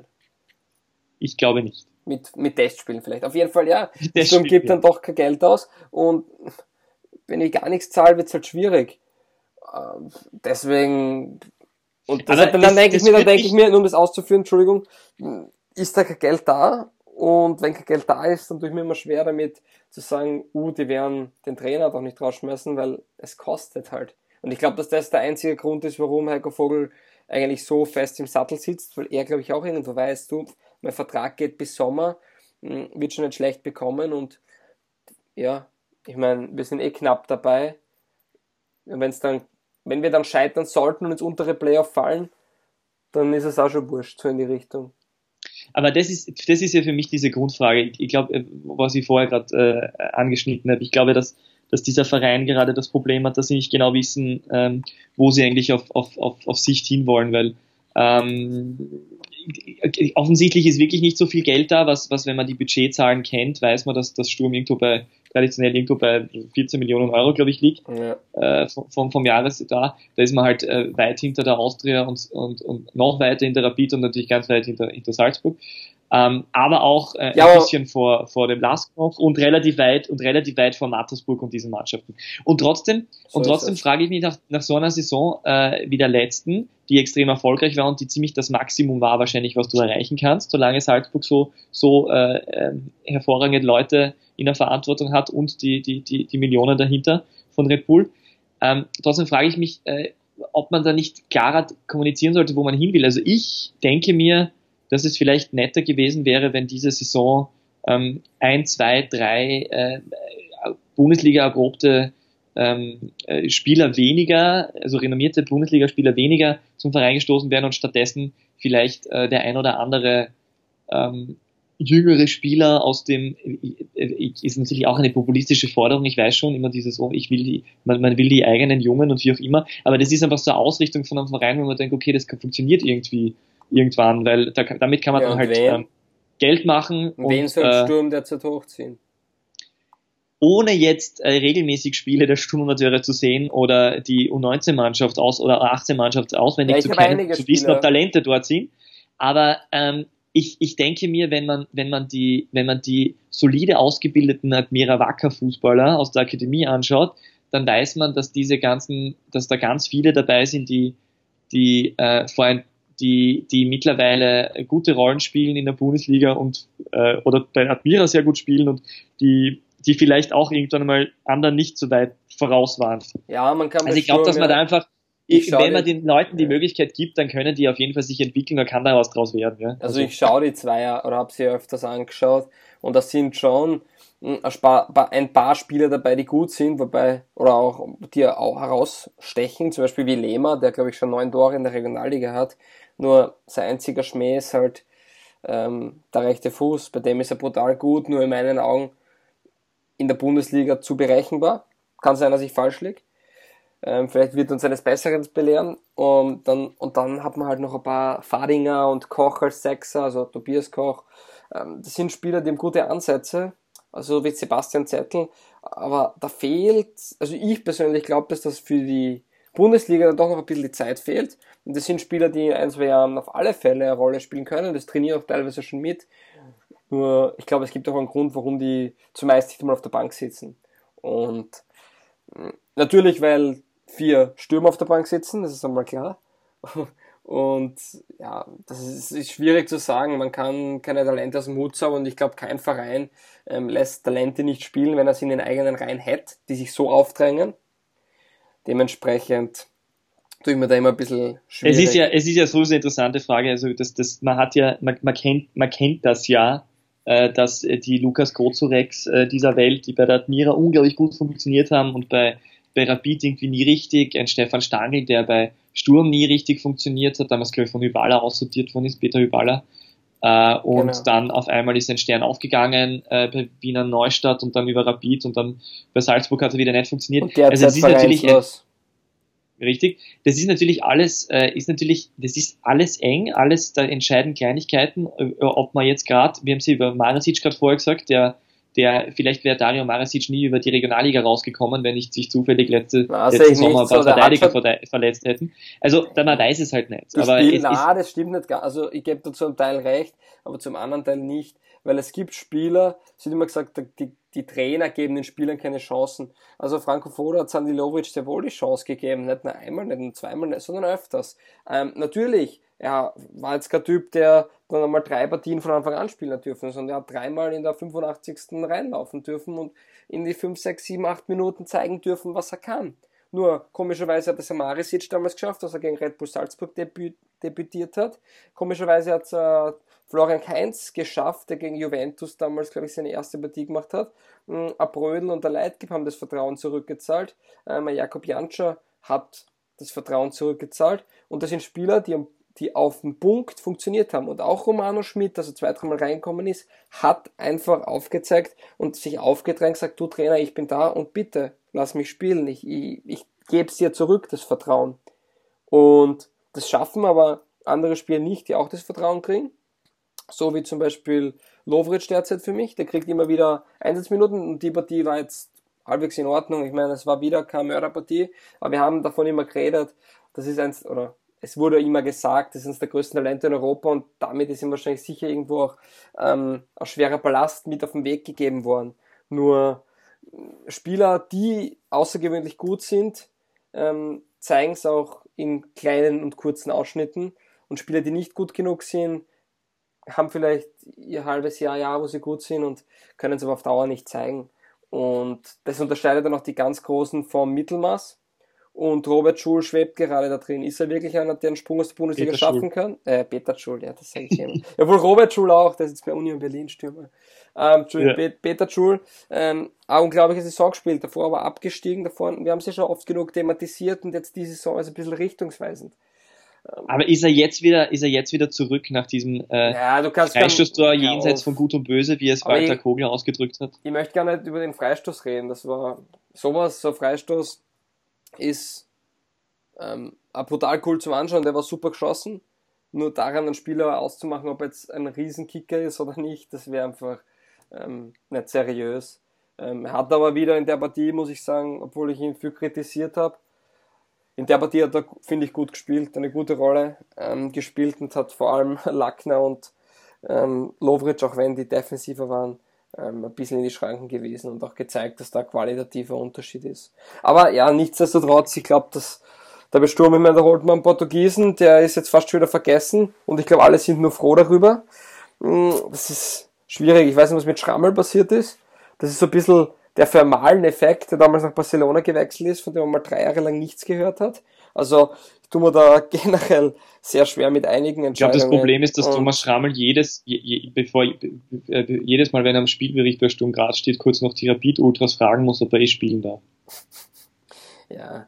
Ich glaube nicht. Mit, mit Testspielen vielleicht. Auf jeden Fall, ja. Sturm gibt ja. dann doch kein Geld aus. Und wenn ich gar nichts zahle, wird es halt schwierig. Ähm, deswegen. Und das, dann, dann denke ich mir, dann denke ich mir, um das auszuführen, Entschuldigung, ist da kein Geld da? Und wenn kein Geld da ist, dann tue ich mir immer schwer damit zu sagen, uh, die werden den Trainer doch nicht rausschmeißen, weil es kostet halt. Und ich glaube, dass das der einzige Grund ist, warum Heiko Vogel eigentlich so fest im Sattel sitzt, weil er, glaube ich, auch irgendwo weiß, du, mein Vertrag geht bis Sommer, hm, wird schon nicht schlecht bekommen und ja, ich meine, wir sind eh knapp dabei. Wenn's dann, wenn wir dann scheitern sollten und ins untere Playoff fallen, dann ist es auch schon wurscht, so in die Richtung. Aber das ist, das ist ja für mich diese Grundfrage. Ich, glaube, äh, was ich vorher gerade äh, angeschnitten habe, ich glaube, dass, dass dieser Verein gerade das Problem hat, dass sie nicht genau wissen, ähm, wo sie eigentlich auf, auf, auf, auf Sicht hinwollen, weil ähm, offensichtlich ist wirklich nicht so viel Geld da, was, was wenn man die Budgetzahlen kennt, weiß man, dass das Sturm irgendwo bei, traditionell irgendwo bei 14 Millionen Euro, glaube ich, liegt, ja. äh, vom, vom Jahresetat. Da ist man halt äh, weit hinter der Austria und, und, und noch weiter hinter Rapid und natürlich ganz weit hinter, hinter Salzburg ähm, aber auch äh, ja, ein bisschen vor, vor dem Lasknopf und relativ weit und relativ weit vor Mattersburg und diesen Mannschaften. Und trotzdem, so und trotzdem frage ich mich nach, nach so einer Saison äh, wie der letzten, die extrem erfolgreich war und die ziemlich das Maximum war wahrscheinlich, was du erreichen kannst, solange Salzburg so, so äh, äh, hervorragende Leute in der Verantwortung hat und die, die, die, die Millionen dahinter von Red Bull. Ähm, trotzdem frage ich mich, äh, ob man da nicht klarer kommunizieren sollte, wo man hin will. Also ich denke mir, dass es vielleicht netter gewesen wäre, wenn diese Saison ähm, ein, zwei, drei äh, Bundesliga erprobte ähm, äh, Spieler weniger, also renommierte Bundesligaspieler weniger zum Verein gestoßen wären und stattdessen vielleicht äh, der ein oder andere ähm, jüngere Spieler aus dem äh, ist natürlich auch eine populistische Forderung, ich weiß schon, immer dieses, oh, ich will die, man, man will die eigenen Jungen und wie auch immer, aber das ist einfach so eine Ausrichtung von einem Verein, wo man denkt, okay, das funktioniert irgendwie irgendwann, weil da, damit kann man ja, dann halt ähm, Geld machen. Und, wen soll äh, Sturm derzeit hochziehen? Ohne jetzt äh, regelmäßig Spiele der Sturmamateure zu sehen oder die U19-Mannschaft aus oder U18-Mannschaft auswendig ja, zu kennen, zu wissen, ob Talente dort sind. Aber ähm, ich, ich denke mir, wenn man, wenn man die, wenn man die solide ausgebildeten Admira Wacker Fußballer aus der Akademie anschaut, dann weiß man, dass diese ganzen, dass da ganz viele dabei sind, die, die äh, vor ein die, die mittlerweile gute Rollen spielen in der Bundesliga und äh, oder bei Admira sehr gut spielen und die, die vielleicht auch irgendwann mal anderen nicht so weit voraus waren. Ja, man kann Also ich glaube, dass man da einfach, ich, wenn man den Leuten die ja. Möglichkeit gibt, dann können die auf jeden Fall sich entwickeln, und kann daraus draus werden. Ja? Also, also ich schaue die Zweier oder habe sie öfters angeschaut und das sind schon ein paar Spieler dabei, die gut sind, wobei, oder auch, die auch herausstechen, zum Beispiel wie Lehmer, der glaube ich schon neun Tore in der Regionalliga hat, nur sein einziger Schmäh ist halt ähm, der rechte Fuß, bei dem ist er brutal gut, nur in meinen Augen in der Bundesliga zu berechenbar. Kann sein, dass ich falsch liege. Ähm, vielleicht wird uns eines Besseren belehren. Und dann, und dann hat man halt noch ein paar Fadinger und Koch als Sechser, also Tobias Koch. Ähm, das sind Spieler, die haben gute Ansätze, also wie Sebastian Zettel. Aber da fehlt, also ich persönlich glaube, dass das für die Bundesliga dann doch noch ein bisschen die Zeit fehlt. Und das sind Spieler, die in ein, zwei Jahren auf alle Fälle eine Rolle spielen können. Das trainieren auch teilweise schon mit. Nur, ich glaube, es gibt auch einen Grund, warum die zumeist nicht einmal auf der Bank sitzen. Und hm, natürlich, weil vier Stürmer auf der Bank sitzen, das ist einmal klar. Und ja, das ist, ist, schwierig zu sagen. Man kann keine Talente aus dem Hut zaubern und ich glaube, kein Verein ähm, lässt Talente nicht spielen, wenn er sie in den eigenen Reihen hätte, die sich so aufdrängen. Dementsprechend tue ich mir da immer ein bisschen schwierig. Es ist ja, es ist ja so eine interessante Frage. Also das, das, man hat ja, man, man kennt, man kennt das ja, äh, dass die Lukas Grozorex äh, dieser Welt, die bei der Admira unglaublich gut funktioniert haben und bei bei Rapid irgendwie nie richtig, ein Stefan Stangl, der bei Sturm nie richtig funktioniert hat, damals glaube ich von Hyballa aussortiert worden ist, Peter Hyballa. Äh, und genau. dann auf einmal ist ein Stern aufgegangen äh, bei Wiener Neustadt und dann über Rapid und dann bei Salzburg hat er wieder nicht funktioniert. Und also es ist natürlich ein, richtig. Das ist natürlich alles, äh, ist natürlich, das ist alles eng, alles da entscheiden Kleinigkeiten, äh, ob man jetzt gerade, wir haben sie über Marasic gerade vorher gesagt, der der vielleicht wäre Dario Marasic nie über die Regionalliga rausgekommen, wenn nicht sich zufällig letzte, letzten Sommer ein paar so, Verteidiger verletzt hätten. Also da man weiß es halt nicht. Das aber Spiel, na, das stimmt nicht. Gar. Also ich gebe dazu einen Teil recht, aber zum anderen Teil nicht, weil es gibt Spieler, es wird immer gesagt, die, die Trainer geben den Spielern keine Chancen. Also Franco Foda hat Sandy Lovic sehr wohl die Chance gegeben, nicht nur einmal, nicht nur zweimal, sondern öfters. Ähm, natürlich, er war jetzt kein Typ, der dann einmal drei Partien von Anfang an spielen dürfen, sondern er hat dreimal in der 85. reinlaufen dürfen und in die 5, 6, 7, 8 Minuten zeigen dürfen, was er kann. Nur komischerweise hat es Marisic damals geschafft, dass er gegen Red Bull Salzburg debüt, debütiert hat. Komischerweise hat es äh, Florian Kainz geschafft, der gegen Juventus damals, glaube ich, seine erste Partie gemacht hat. Ähm, Abrödel und der Leitgeb haben das Vertrauen zurückgezahlt. Ähm, Jakob Janscher hat das Vertrauen zurückgezahlt. Und das sind Spieler, die am die auf den Punkt funktioniert haben. Und auch Romano Schmidt, also zwei, dreimal reinkommen ist, hat einfach aufgezeigt und sich aufgedrängt, sagt, du Trainer, ich bin da und bitte, lass mich spielen. Ich, ich, ich gebe es dir zurück, das Vertrauen. Und das schaffen aber andere Spieler nicht, die auch das Vertrauen kriegen. So wie zum Beispiel Lovric derzeit für mich. Der kriegt immer wieder Einsatzminuten und die Partie war jetzt halbwegs in Ordnung. Ich meine, es war wieder keine Mörderpartie, aber wir haben davon immer geredet. Das ist eins, oder es wurde immer gesagt, das sind der größten Talente in Europa und damit ist ihm wahrscheinlich sicher irgendwo auch ähm, ein schwerer Ballast mit auf den Weg gegeben worden. Nur äh, Spieler, die außergewöhnlich gut sind, ähm, zeigen es auch in kleinen und kurzen Ausschnitten und Spieler, die nicht gut genug sind, haben vielleicht ihr halbes Jahr, Jahr, wo sie gut sind und können es aber auf Dauer nicht zeigen. Und das unterscheidet dann auch die ganz Großen vom Mittelmaß und Robert Schul schwebt gerade da drin. Ist er wirklich einer, der einen Sprung aus der Bundesliga Peter schaffen Schul. kann? Äh, Peter Schul, ja, das sage ich immer. Jawohl, Robert Schul auch, der ist jetzt bei Union Berlin Stürmer. Ähm, ja. Peter Schul, ähm, eine unglaubliche Saison gespielt, davor aber abgestiegen, davor, wir haben sie ja schon oft genug thematisiert und jetzt diese Saison ist ein bisschen richtungsweisend. Ähm, aber ist er jetzt wieder, ist er jetzt wieder zurück nach diesem äh, ja, Freistoßtor jenseits von Gut und Böse, wie es Walter ich, Kogler ausgedrückt hat? Ich möchte gar nicht über den Freistoß reden. Das war sowas, so Freistoß, ist ähm, brutal cool zum Anschauen, der war super geschossen. Nur daran einen Spieler auszumachen, ob jetzt ein Riesenkicker ist oder nicht, das wäre einfach ähm, nicht seriös. Ähm, er hat aber wieder in der Partie, muss ich sagen, obwohl ich ihn viel kritisiert habe, in der Partie hat er, finde ich, gut gespielt, eine gute Rolle ähm, gespielt und hat vor allem Lackner und ähm, Lovric, auch wenn die defensiver waren, ähm, ein bisschen in die Schranken gewesen und auch gezeigt, dass da qualitativer Unterschied ist. Aber ja, nichtsdestotrotz, ich glaube, dass der Besturm, ich meine, da holt man Portugiesen, der ist jetzt fast schon wieder vergessen und ich glaube, alle sind nur froh darüber. Hm, das ist schwierig. Ich weiß nicht, was mit Schrammel passiert ist. Das ist so ein bisschen der Vermalen-Effekt, der damals nach Barcelona gewechselt ist, von dem man mal drei Jahre lang nichts gehört hat. Also ich tue mir da generell sehr schwer mit einigen Entscheidungen. Ich glaube, das Problem ist, dass Thomas Schrammel jedes, je, je, bevor, äh, jedes Mal, wenn er am Spielbericht bei Sturm Graz steht, kurz noch die Rapid-Ultras fragen muss, ob er eh spielen darf. Ja.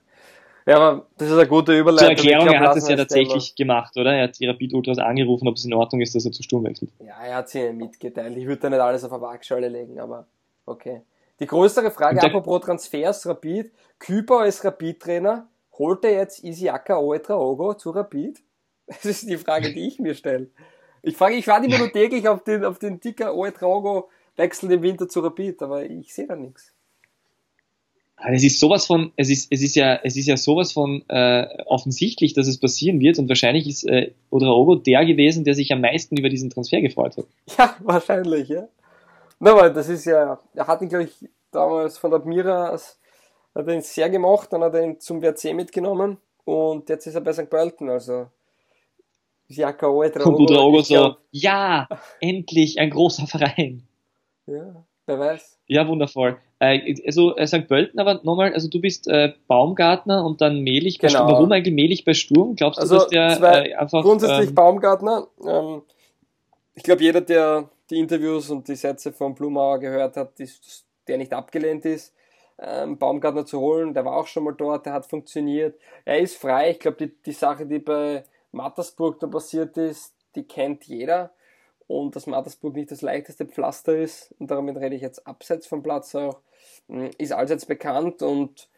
Ja, aber das ist eine gute Überleitung. Zur Erklärung, glaub, er hat es ja tatsächlich gemacht, oder? Er hat die Rapid Ultras angerufen, ob es in Ordnung ist, dass er zu Sturm wechselt. Ja, er hat sie mitgeteilt. Ich würde da nicht alles auf eine Waagschale legen, aber okay. Die größere Frage, apropos Transfers, Rapid. Küper als Rapid-Trainer, holt er jetzt Isiaka Oetraogo zu Rapid? Das ist die Frage, die ich mir stelle. Ich frage, ich warte immer nur täglich auf den, auf den Ticker Oetraogo wechselt im Winter zu Rapid, aber ich sehe da nichts. Es ist sowas von, es ist, es ist ja, es ist ja sowas von äh, offensichtlich, dass es passieren wird und wahrscheinlich ist äh, Odraogo der gewesen, der sich am meisten über diesen Transfer gefreut hat. Ja, wahrscheinlich, ja. Na, weil das ist ja, er hat ihn, glaube ich, damals von Admira, hat er ihn sehr gemacht, dann hat er ihn zum WRC mitgenommen und jetzt ist er bei St. Pölten, also Jaka Oedraogo. So, ja, endlich ein großer Verein. Ja, wer weiß. Ja, wundervoll. Äh, also äh, St. Pölten, aber nochmal, also du bist äh, Baumgartner und dann bei genau. Sturm. Warum eigentlich Melich bei Sturm? Glaubst du, also dass der zwei, äh, einfach... Grundsätzlich ähm, Baumgartner. Ähm, ich glaube, jeder, der die Interviews und die Sätze von Blumauer gehört hat, ist, der nicht abgelehnt ist. Ähm, Baumgartner zu holen. Der war auch schon mal dort, der hat funktioniert. Er ist frei. Ich glaube, die, die Sache, die bei Mattersburg da passiert ist, die kennt jeder. Und dass Mattersburg nicht das leichteste Pflaster ist, und damit rede ich jetzt abseits vom Platz auch, hm, ist allseits bekannt. Und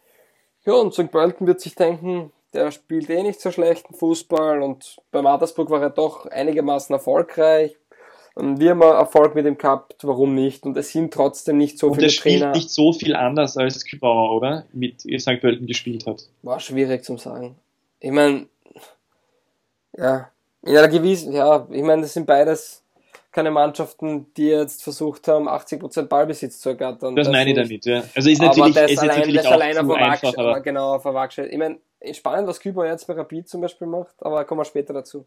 ja, und St. Pölten wird sich denken, der spielt eh nicht so schlechten Fußball und bei Mattersburg war er doch einigermaßen erfolgreich. Und wir haben Erfolg mit dem gehabt, warum nicht? Und es sind trotzdem nicht so und viele der spielt Trainer. nicht so viel anders als Kübauer, oder? Mit St. Pölten gespielt hat. War schwierig zum sagen. Ich meine, ja, in einer gewissen, ja, ich meine, das sind beides keine Mannschaften, die jetzt versucht haben, 80% Ballbesitz zu ergattern. Das meine ich damit, ja. Also ist aber natürlich, der ist allein, natürlich ist auch allein zu einfach, aber genau, auf der Waagschale. Ich meine, spannend, was Küber jetzt bei Rapid zum Beispiel macht, aber kommen wir später dazu.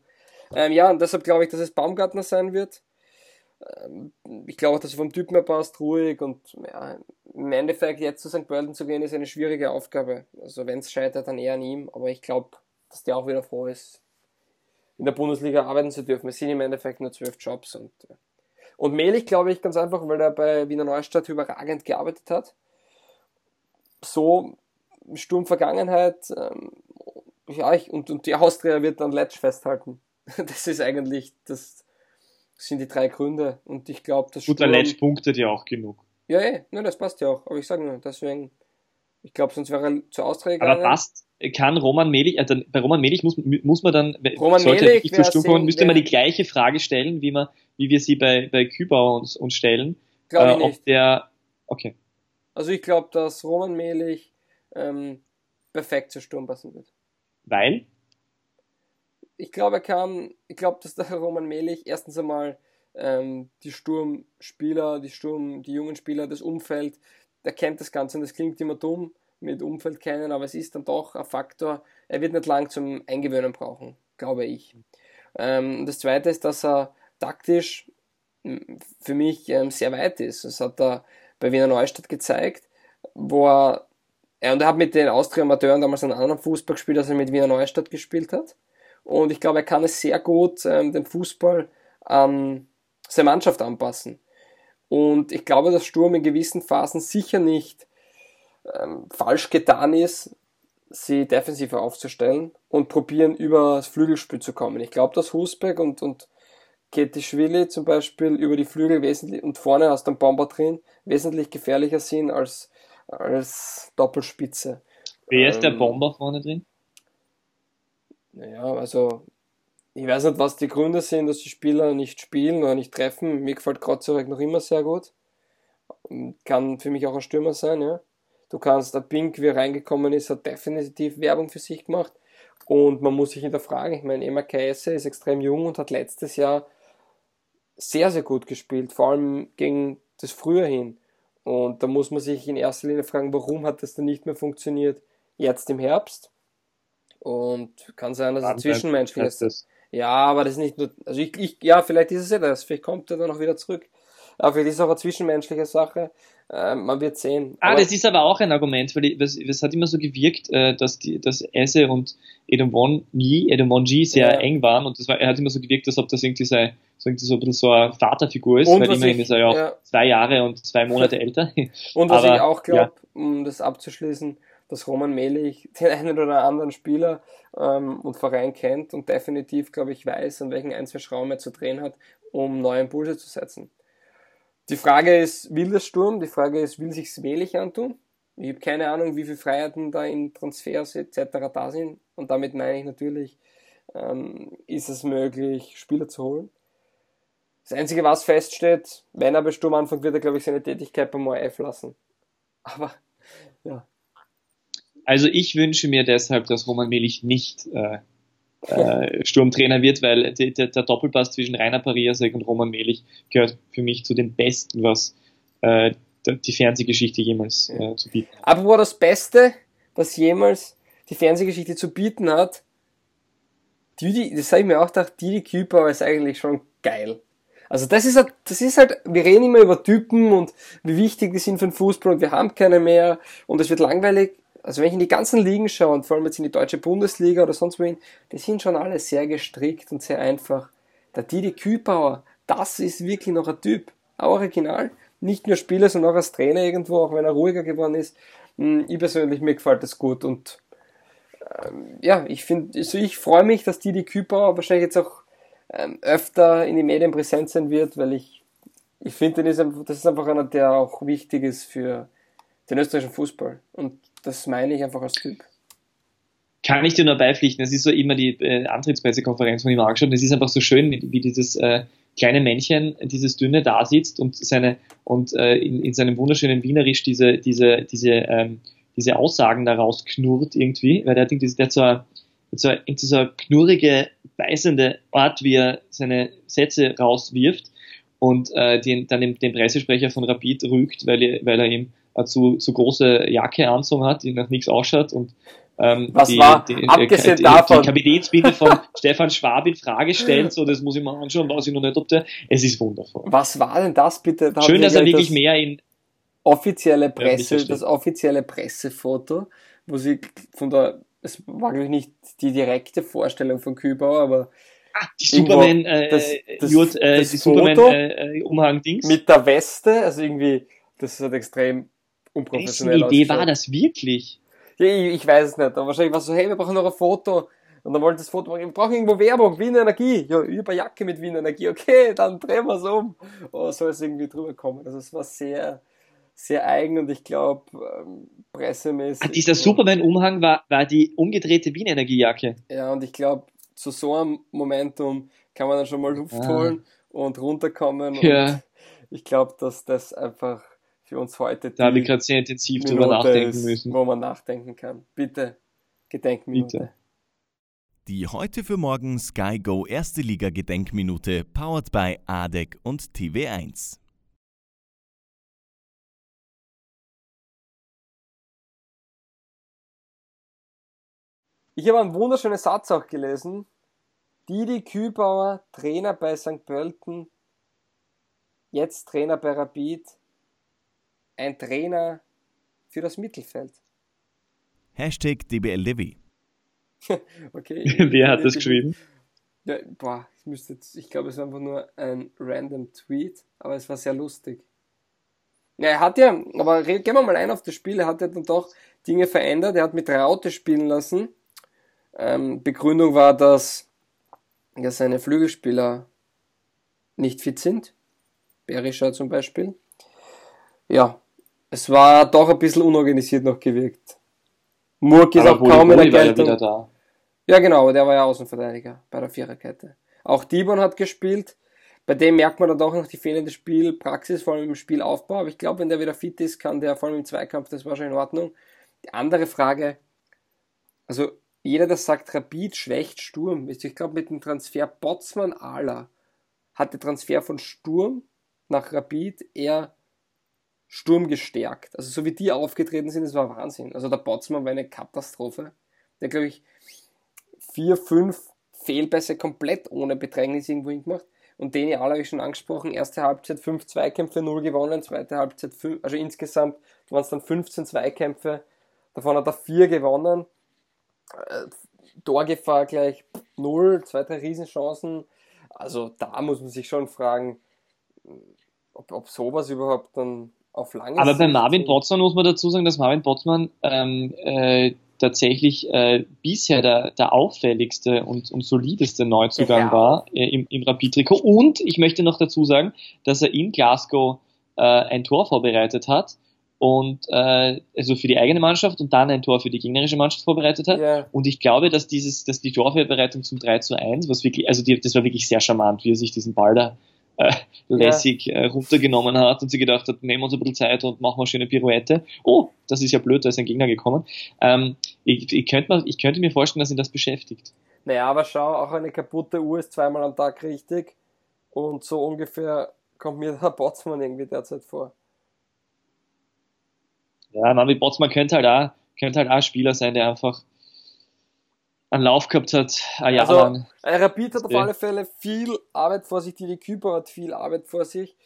Ähm, ja, und deshalb glaube ich, dass es Baumgartner sein wird. Ähm, ich glaube auch, dass er vom Typen her passt, ruhig und ja, im Endeffekt jetzt zu St. Pölten zu gehen, ist eine schwierige Aufgabe. Also wenn es scheitert, dann eher an ihm, aber ich glaube, dass der auch wieder froh ist, in der Bundesliga arbeiten zu dürfen. Es sind im Endeffekt nur zwölf Jobs und und Melich, glaube ich, ganz einfach, weil er bei Wiener Neustadt überragend gearbeitet hat. So Sturm Vergangenheit, ähm, ja, ich, und, und die Austria wird dann Letsch festhalten. Das ist eigentlich, das sind die drei Gründe. Und ich glaube, das gut, der Letsch punktet ja auch genug. Ja, ja, ne, das passt ja auch. Aber ich sage nur, deswegen, ich glaube, sonst wäre er zur Austria Aber passt, kann Roman Melich, äh, dann, bei Roman Melich muss, muss man dann, Roman sollte Melich wirklich zur Sturm kommen, müsste man die gleiche Frage stellen, wie man, wie wir sie bei, bei Kübauer uns, uns stellen. Glaube ich äh, nicht. Ob der, okay. Also ich glaube, dass Roman Melich ähm, perfekt zur Sturm passen wird. Weil? Ich glaube, er kann, ich glaube, dass der Roman Melich erstens einmal ähm, die Sturmspieler, die Sturm, die jungen Spieler, das Umfeld, der kennt das Ganze und das klingt immer dumm mit Umfeld kennen, aber es ist dann doch ein Faktor. Er wird nicht lang zum Eingewöhnen brauchen, glaube ich. Ähm, das zweite ist, dass er taktisch für mich ähm, sehr weit ist. Das hat er bei Wiener Neustadt gezeigt, wo er, er und er hat mit den Austria-Amateuren damals einen anderen Fußball gespielt, als er mit Wiener Neustadt gespielt hat. Und ich glaube, er kann es sehr gut, ähm, den Fußball an seine Mannschaft anpassen. Und ich glaube, dass Sturm in gewissen Phasen sicher nicht ähm, falsch getan ist, sie defensiver aufzustellen und probieren, über das Flügelspiel zu kommen. Ich glaube, dass Husbeck und, und Ketischwili zum Beispiel über die Flügel wesentlich und vorne hast du einen Bomber drin, wesentlich gefährlicher sind als, als Doppelspitze. Wer ist der Ähm, Bomber vorne drin? Naja, also ich weiß nicht, was die Gründe sind, dass die Spieler nicht spielen oder nicht treffen. Mir gefällt Krotzerek noch immer sehr gut. Kann für mich auch ein Stürmer sein, ja. Du kannst, der Pink, wie er reingekommen ist, hat definitiv Werbung für sich gemacht. Und man muss sich hinterfragen. Ich meine, Emma Kaese ist extrem jung und hat letztes Jahr sehr, sehr gut gespielt, vor allem gegen das Frühjahr hin. Und da muss man sich in erster Linie fragen, warum hat das denn nicht mehr funktioniert jetzt im Herbst? Und kann sein, dass es zwischenmenschlich ist. Das. Ja, aber das ist nicht nur, also ich, ich ja, vielleicht ist es ja das, vielleicht kommt er dann auch wieder zurück. Aber vielleicht ist es auch eine zwischenmenschliche Sache. Ähm, man wird sehen. Ah, aber, das ist aber auch ein Argument, weil ich- das, das hat immer so gewirkt, äh, dass die, dass Esse und Edomwonji, Edomwonji sehr Ja. eng waren und das war, er hat immer so gewirkt, als ob das irgendwie so, so, irgendwie so ein bisschen so eine Vaterfigur ist, Und weil immerhin ich- ist er ja auch ja. zwei Jahre und zwei Monate älter. Und was Aber, ich auch glaube, um das abzuschließen, dass Roman Melich den einen oder anderen Spieler ähm, und Verein kennt und definitiv, glaube ich, weiß, an welchen ein, zwei Schrauben er zu drehen hat, um neue Impulse zu setzen. Die Frage ist, will der Sturm? Die Frage ist, will sich's Melich antun? Ich habe keine Ahnung, wie viele Freiheiten da in Transfers etc. da sind. Und damit meine ich natürlich, ähm, ist es möglich, Spieler zu holen. Das Einzige, was feststeht, wenn er bei Sturm anfängt, wird er, glaube ich, seine Tätigkeit beim ORF lassen. Aber, ja. Also ich wünsche mir deshalb, dass Roman Melich nicht äh, äh, Sturmtrainer wird, weil der, der, Doppelpass zwischen Rainer Pariasek und Roman Melich gehört für mich zu den besten, was äh, die Fernsehgeschichte jemals äh, zu bieten hat. Aber das Beste, was jemals die Fernsehgeschichte zu bieten hat, Didi, das habe ich mir auch gedacht, Didi Küper ist eigentlich schon geil. Also das ist halt, das ist halt, wir reden immer über Typen und wie wichtig die sind für den Fußball und wir haben keine mehr und es wird langweilig. Also wenn ich in die ganzen Ligen schaue und vor allem jetzt in die deutsche Bundesliga oder sonst wohin, die sind schon alle sehr gestrickt und sehr einfach. Der Didi Kübauer, das ist wirklich noch ein Typ. Ein Original. nicht nur Spieler, sondern auch als Trainer irgendwo, auch wenn er ruhiger geworden ist. Hm, ich persönlich, mir gefällt das gut und ähm, ja, ich finde, also ich freue mich, dass die Küper wahrscheinlich jetzt auch ähm, öfter in den Medien präsent sein wird, weil ich, ich finde, das ist einfach einer, der auch wichtig ist für den österreichischen Fußball. Und das meine ich einfach als Typ. Kann ich dir nur beipflichten. Es ist so immer die äh, Antrittspressekonferenz von ihm angeschaut. Es ist einfach so schön, wie, dieses äh, kleine Männchen, dieses dünne da sitzt und seine und äh, in, in seinem wunderschönen Wienerisch diese diese diese ähm, diese Aussagen daraus knurrt irgendwie, weil der irgendwie, der hat so eine, so knurrige, beißende Art, wie er seine Sätze rauswirft und äh, den, dann den, den Pressesprecher von Rapid rügt, weil er, weil er ihm zu, zu große Jacke anzogen hat, die nach nichts ausschaut und ähm, Was die, war, die, abgesehen die, davon. Die Kapitänsbinde von Stefan Schwab in Frage stellt, so, das muss ich mal anschauen, weiß ich noch nicht, ob der, es ist wundervoll. Was war denn das bitte? Da Schön, dass er wirklich mehr in, offizielle Presse, ja, das offizielle Pressefoto, wo sie von der, es war glaube ich nicht die direkte Vorstellung von Kübauer, aber ah, die Superman, äh, das, das, Jod, äh, das die Superman äh, Umhang Dings mit der Weste, also irgendwie, das ist halt extrem unprofessionell. Welche Idee war das wirklich? Ja, ich, ich weiß es nicht, aber wahrscheinlich war es so, hey, wir brauchen noch ein Foto. Und dann wollte das Foto machen, wir brauchen irgendwo Werbung, Wien Energie. Ja, über Jacke mit Wien Energie, okay, dann drehen wir es um. Oh, soll es irgendwie drüber kommen. Also es war sehr, sehr eigen und ich glaube, ähm, pressemäßig. Ah, dieser Superman-Umhang war, war die umgedrehte Wien-Energiejacke. Ja, und ich glaube, zu so einem Momentum kann man dann schon mal Luft ah. holen und runterkommen. Ja. Und ich glaube, dass das einfach für uns heute da habe ich gerade sehr intensiv drüber nachdenken ist, müssen. Wo man nachdenken kann. Bitte, Gedenkminute. Bitte. Die heute für morgen Sky Go Erste Liga Gedenkminute powered by ADEC und TV1. Ich habe einen wunderschönen Satz auch gelesen. Didi Kübauer, Trainer bei St. Pölten, jetzt Trainer bei Rapid, ein Trainer für das Mittelfeld. Hashtag DBLDW. okay. Wer hat das geschrieben? Ja, boah, ich müsste jetzt, ich glaube, es war einfach nur ein random Tweet, aber es war sehr lustig. Ja, er hat ja, aber gehen wir mal ein auf das Spiel, er hat ja dann doch Dinge verändert, er hat mit Raute spielen lassen ähm, Begründung war, dass ja, seine Flügelspieler nicht fit sind. Berischer zum Beispiel. Ja, es war doch ein bisschen unorganisiert noch gewirkt. Murk ist aber auch kaum in der Geltung. Ja, ja, genau, der war ja Außenverteidiger bei der Viererkette. Auch Dibon hat gespielt. Bei dem merkt man dann doch noch die fehlende Spielpraxis, vor allem im Spielaufbau. Aber ich glaube, wenn der wieder fit ist, kann der vor allem im Zweikampf, das war schon in Ordnung. Die andere Frage, also jeder, der sagt, Rapid schwächt Sturm, ich glaube mit dem Transfer Botzmann Ala hat der Transfer von Sturm nach Rapid eher Sturm gestärkt. Also so wie die aufgetreten sind, das war Wahnsinn. Also der Botzmann war eine Katastrophe. Der, glaube ich, vier, fünf Fehlpässe komplett ohne Bedrängnis irgendwo hingemacht. Und den ja alle habe ich schon angesprochen. Erste Halbzeit fünf Zweikämpfe, null gewonnen. Zweite Halbzeit fünf, also insgesamt waren es dann 15 Zweikämpfe. Davon hat er vier gewonnen. Äh, Torgefahr gleich null, zwei, drei Riesenchancen. Also da muss man sich schon fragen, ob, ob sowas überhaupt dann auf lange Aber bei Marvin Botzmann muss man dazu sagen, dass Marvin Botzmann ähm, äh, tatsächlich äh, bisher der, der auffälligste und, und solideste Neuzugang ja. war äh, im, im Rapid-Trikot. Und ich möchte noch dazu sagen, dass er in Glasgow äh, ein Tor vorbereitet hat und äh, also für die eigene Mannschaft und dann ein Tor für die gegnerische Mannschaft vorbereitet hat. Yeah. Und ich glaube, dass dieses, dass die Torvorbereitung zum 3 zu 1, was wirklich, also die, das war wirklich sehr charmant, wie er sich diesen Ball da äh, lässig äh, runtergenommen hat und sie gedacht hat, nehmen wir uns ein bisschen Zeit und machen wir eine schöne Pirouette. Oh, das ist ja blöd, da ist ein Gegner gekommen. Ähm, ich, ich, könnte mal, ich könnte mir vorstellen, dass ihn das beschäftigt. Naja, aber schau, auch eine kaputte Uhr ist zweimal am Tag richtig und so ungefähr kommt mir der Botsmann irgendwie derzeit vor. Ja, Mami Botzmann könnte halt auch, könnte halt auch ein Spieler sein, der einfach einen Lauf gehabt hat, ein Jahr also, lang. Ein Rapid hat auf alle Fälle viel Arbeit vor sich, die Küper hat viel Arbeit vor sich.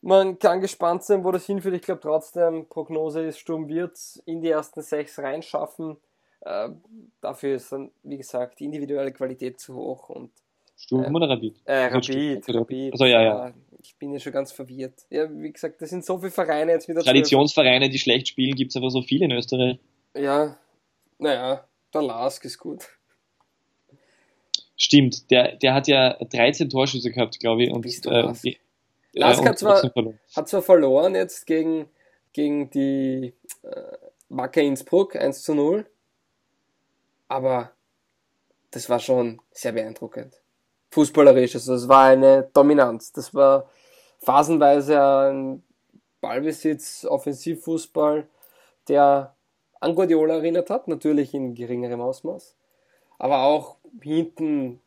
Man kann gespannt sein, wo das hinführt. Ich glaube trotzdem, Prognose ist, Sturm wird in die ersten sechs reinschaffen. Äh, dafür ist dann, wie gesagt, die individuelle Qualität zu hoch. Und, Sturm äh, oder Rapid? Äh, Rapid, Rapid. Also ja, ja. ich bin ja schon ganz verwirrt. Ja, wie gesagt, das sind so viele Vereine jetzt wieder. Traditionsvereine, die schlecht spielen, gibt es aber so viele in Österreich. Ja, naja, der Lask ist gut. Stimmt, der, der hat ja 13 Torschüsse gehabt, glaube ich. Und, Bist äh, Lask? die- Lask äh, hat zwar-. Hat zwar verloren jetzt gegen, gegen die äh, Wacker Innsbruck 1 zu 0, aber das war schon sehr beeindruckend. Fußballerisch, also das war eine Dominanz. Das war phasenweise ein Ballbesitz, Offensivfußball, der Guardiola erinnert hat, natürlich in geringerem Ausmaß. Aber auch hinten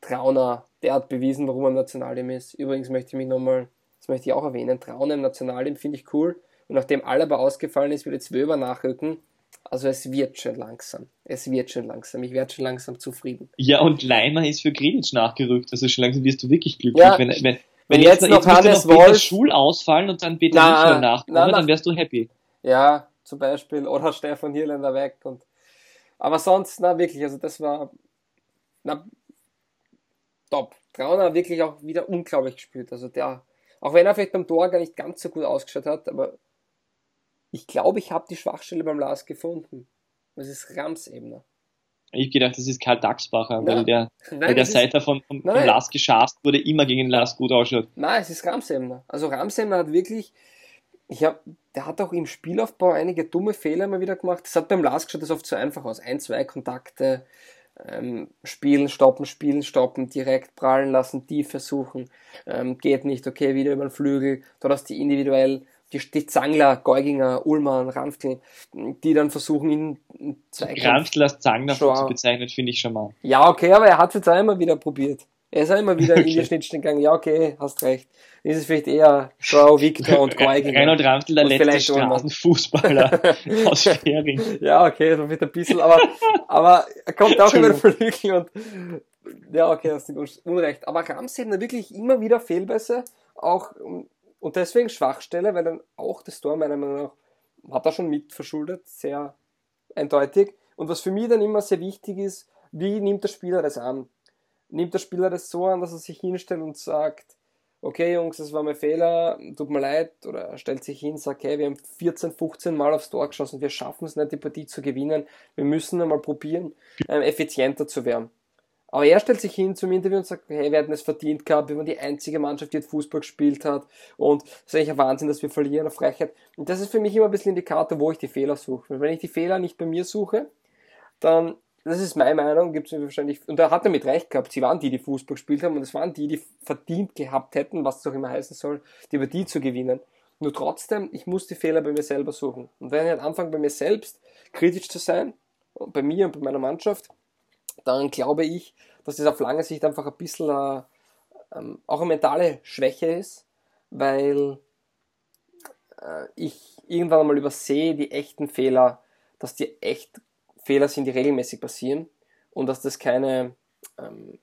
Trauner, der hat bewiesen, warum er im Nationalteam ist. Übrigens möchte ich mich nochmal, das möchte ich auch erwähnen, Trauner im Nationalteam finde ich cool. Und nachdem Alaba ausgefallen ist, wird jetzt Wöber nachrücken. Also es wird schon langsam. Es wird schon langsam. Ich werde schon langsam zufrieden. Ja, und Leimer ist für Grilic nachgerückt. Also schon langsam wirst du wirklich glücklich. Ja, wenn, wenn, wenn, wenn jetzt, jetzt noch müsste Hannes noch Peter Wolf- Schul ausfallen und dann Peter Na, Michler nachkommen, na, na. dann wärst du happy. Ja, zum Beispiel. Oder Stefan Hirländer weg. Und, aber sonst, na wirklich, also das war na, top. Trauner hat wirklich auch wieder unglaublich gespielt. Also der, auch wenn er vielleicht beim Tor gar nicht ganz so gut ausgeschaut hat, aber ich glaube, ich habe die Schwachstelle beim Lars gefunden. Das ist Ramsebner. Ich gedacht, das ist Karl Dachsbacher, weil der, Nein, weil der seit er von, von, Nein, von. Lars geschafft wurde, immer gegen Lars gut ausschaut. Nein, es ist Ramsemner. Also Ramsemner hat wirklich, ich hab, der hat auch im Spielaufbau einige dumme Fehler immer wieder gemacht. Das hat beim Lars geschaut das oft so einfach aus. Ein, zwei Kontakte, ähm, spielen, stoppen, spielen, stoppen, direkt prallen lassen, tief versuchen, ähm, geht nicht, okay, wieder über den Flügel, dort hast die individuell, die, die Zangler, Geuginger, Ullmann, Ranftl, die dann versuchen, ihn Zweikampf Ramstl als Zangner Schon. zu bezeichnen, finde ich schon mal. ja, okay, aber er hat es jetzt auch immer wieder probiert. Er ist auch immer wieder in die Okay. Schnittstellen gegangen. Ja, okay, hast recht. Ist es vielleicht eher Schau, Victor und Geuginger. Reinhold Ramstl, der letzte. Straßenfußballer aus Schwering. Ja, okay, so wird ein bisschen, aber, aber er kommt auch über den Flügel und, ja, okay, hast du unrecht. Aber Ramsey hat wirklich immer wieder Fehlbässe, auch, und deswegen Schwachstelle, weil dann auch das Tor meiner Meinung nach hat er schon mit verschuldet, sehr eindeutig. Und was für mich dann immer sehr wichtig ist, wie nimmt der Spieler das an? Nimmt der Spieler das so an, dass er sich hinstellt und sagt, okay Jungs, das war mein Fehler, tut mir leid, oder er stellt sich hin, sagt, hey, wir haben 14, 15 Mal aufs Tor geschossen, wir schaffen es nicht, die Partie zu gewinnen, wir müssen einmal probieren, ähm, effizienter zu werden. Aber er stellt sich hin zum Interview und sagt, hey, wir hätten es verdient gehabt, wir waren die einzige Mannschaft, die jetzt Fußball gespielt hat und es ist eigentlich ein Wahnsinn, dass wir verlieren auf Frechheit. Und das ist für mich immer ein bisschen Indikator, wo ich die Fehler suche. Wenn ich die Fehler nicht bei mir suche, dann, das ist meine Meinung, gibt es wahrscheinlich, und da hat er mit recht gehabt, sie waren die, die Fußball gespielt haben und es waren die, die verdient gehabt hätten, was es auch immer heißen soll, die über die zu gewinnen. Nur trotzdem, ich muss die Fehler bei mir selber suchen. Und wenn ich halt anfange, bei mir selbst kritisch zu sein, bei mir und bei meiner Mannschaft, dann glaube ich, dass das auf lange Sicht einfach ein bisschen äh, ähm, auch eine mentale Schwäche ist, weil äh, ich irgendwann einmal übersehe die echten Fehler, dass die echt Fehler sind, die regelmäßig passieren und dass das keine ähm,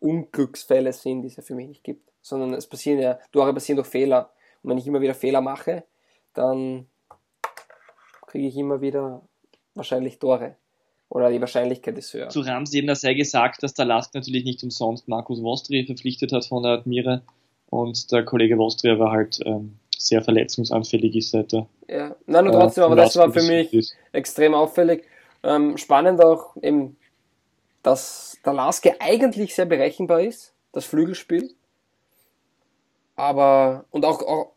Unglücksfälle sind, die es ja für mich nicht gibt, sondern es passieren ja, Tore passieren durch Fehler. Und wenn ich immer wieder Fehler mache, dann kriege ich immer wieder wahrscheinlich Tore. Oder die Wahrscheinlichkeit ist höher. Zu Ramsebner sei gesagt, dass der Lask natürlich nicht umsonst Markus Vostri verpflichtet hat von der Admira und der Kollege Vostri war halt ähm, sehr verletzungsanfällig ist seit er Ja, nein, nur äh, trotzdem, aber vom das war für mich ist. extrem auffällig. Ähm, spannend auch eben, dass der Laske eigentlich sehr berechenbar ist, das Flügelspiel. Aber, und auch, auch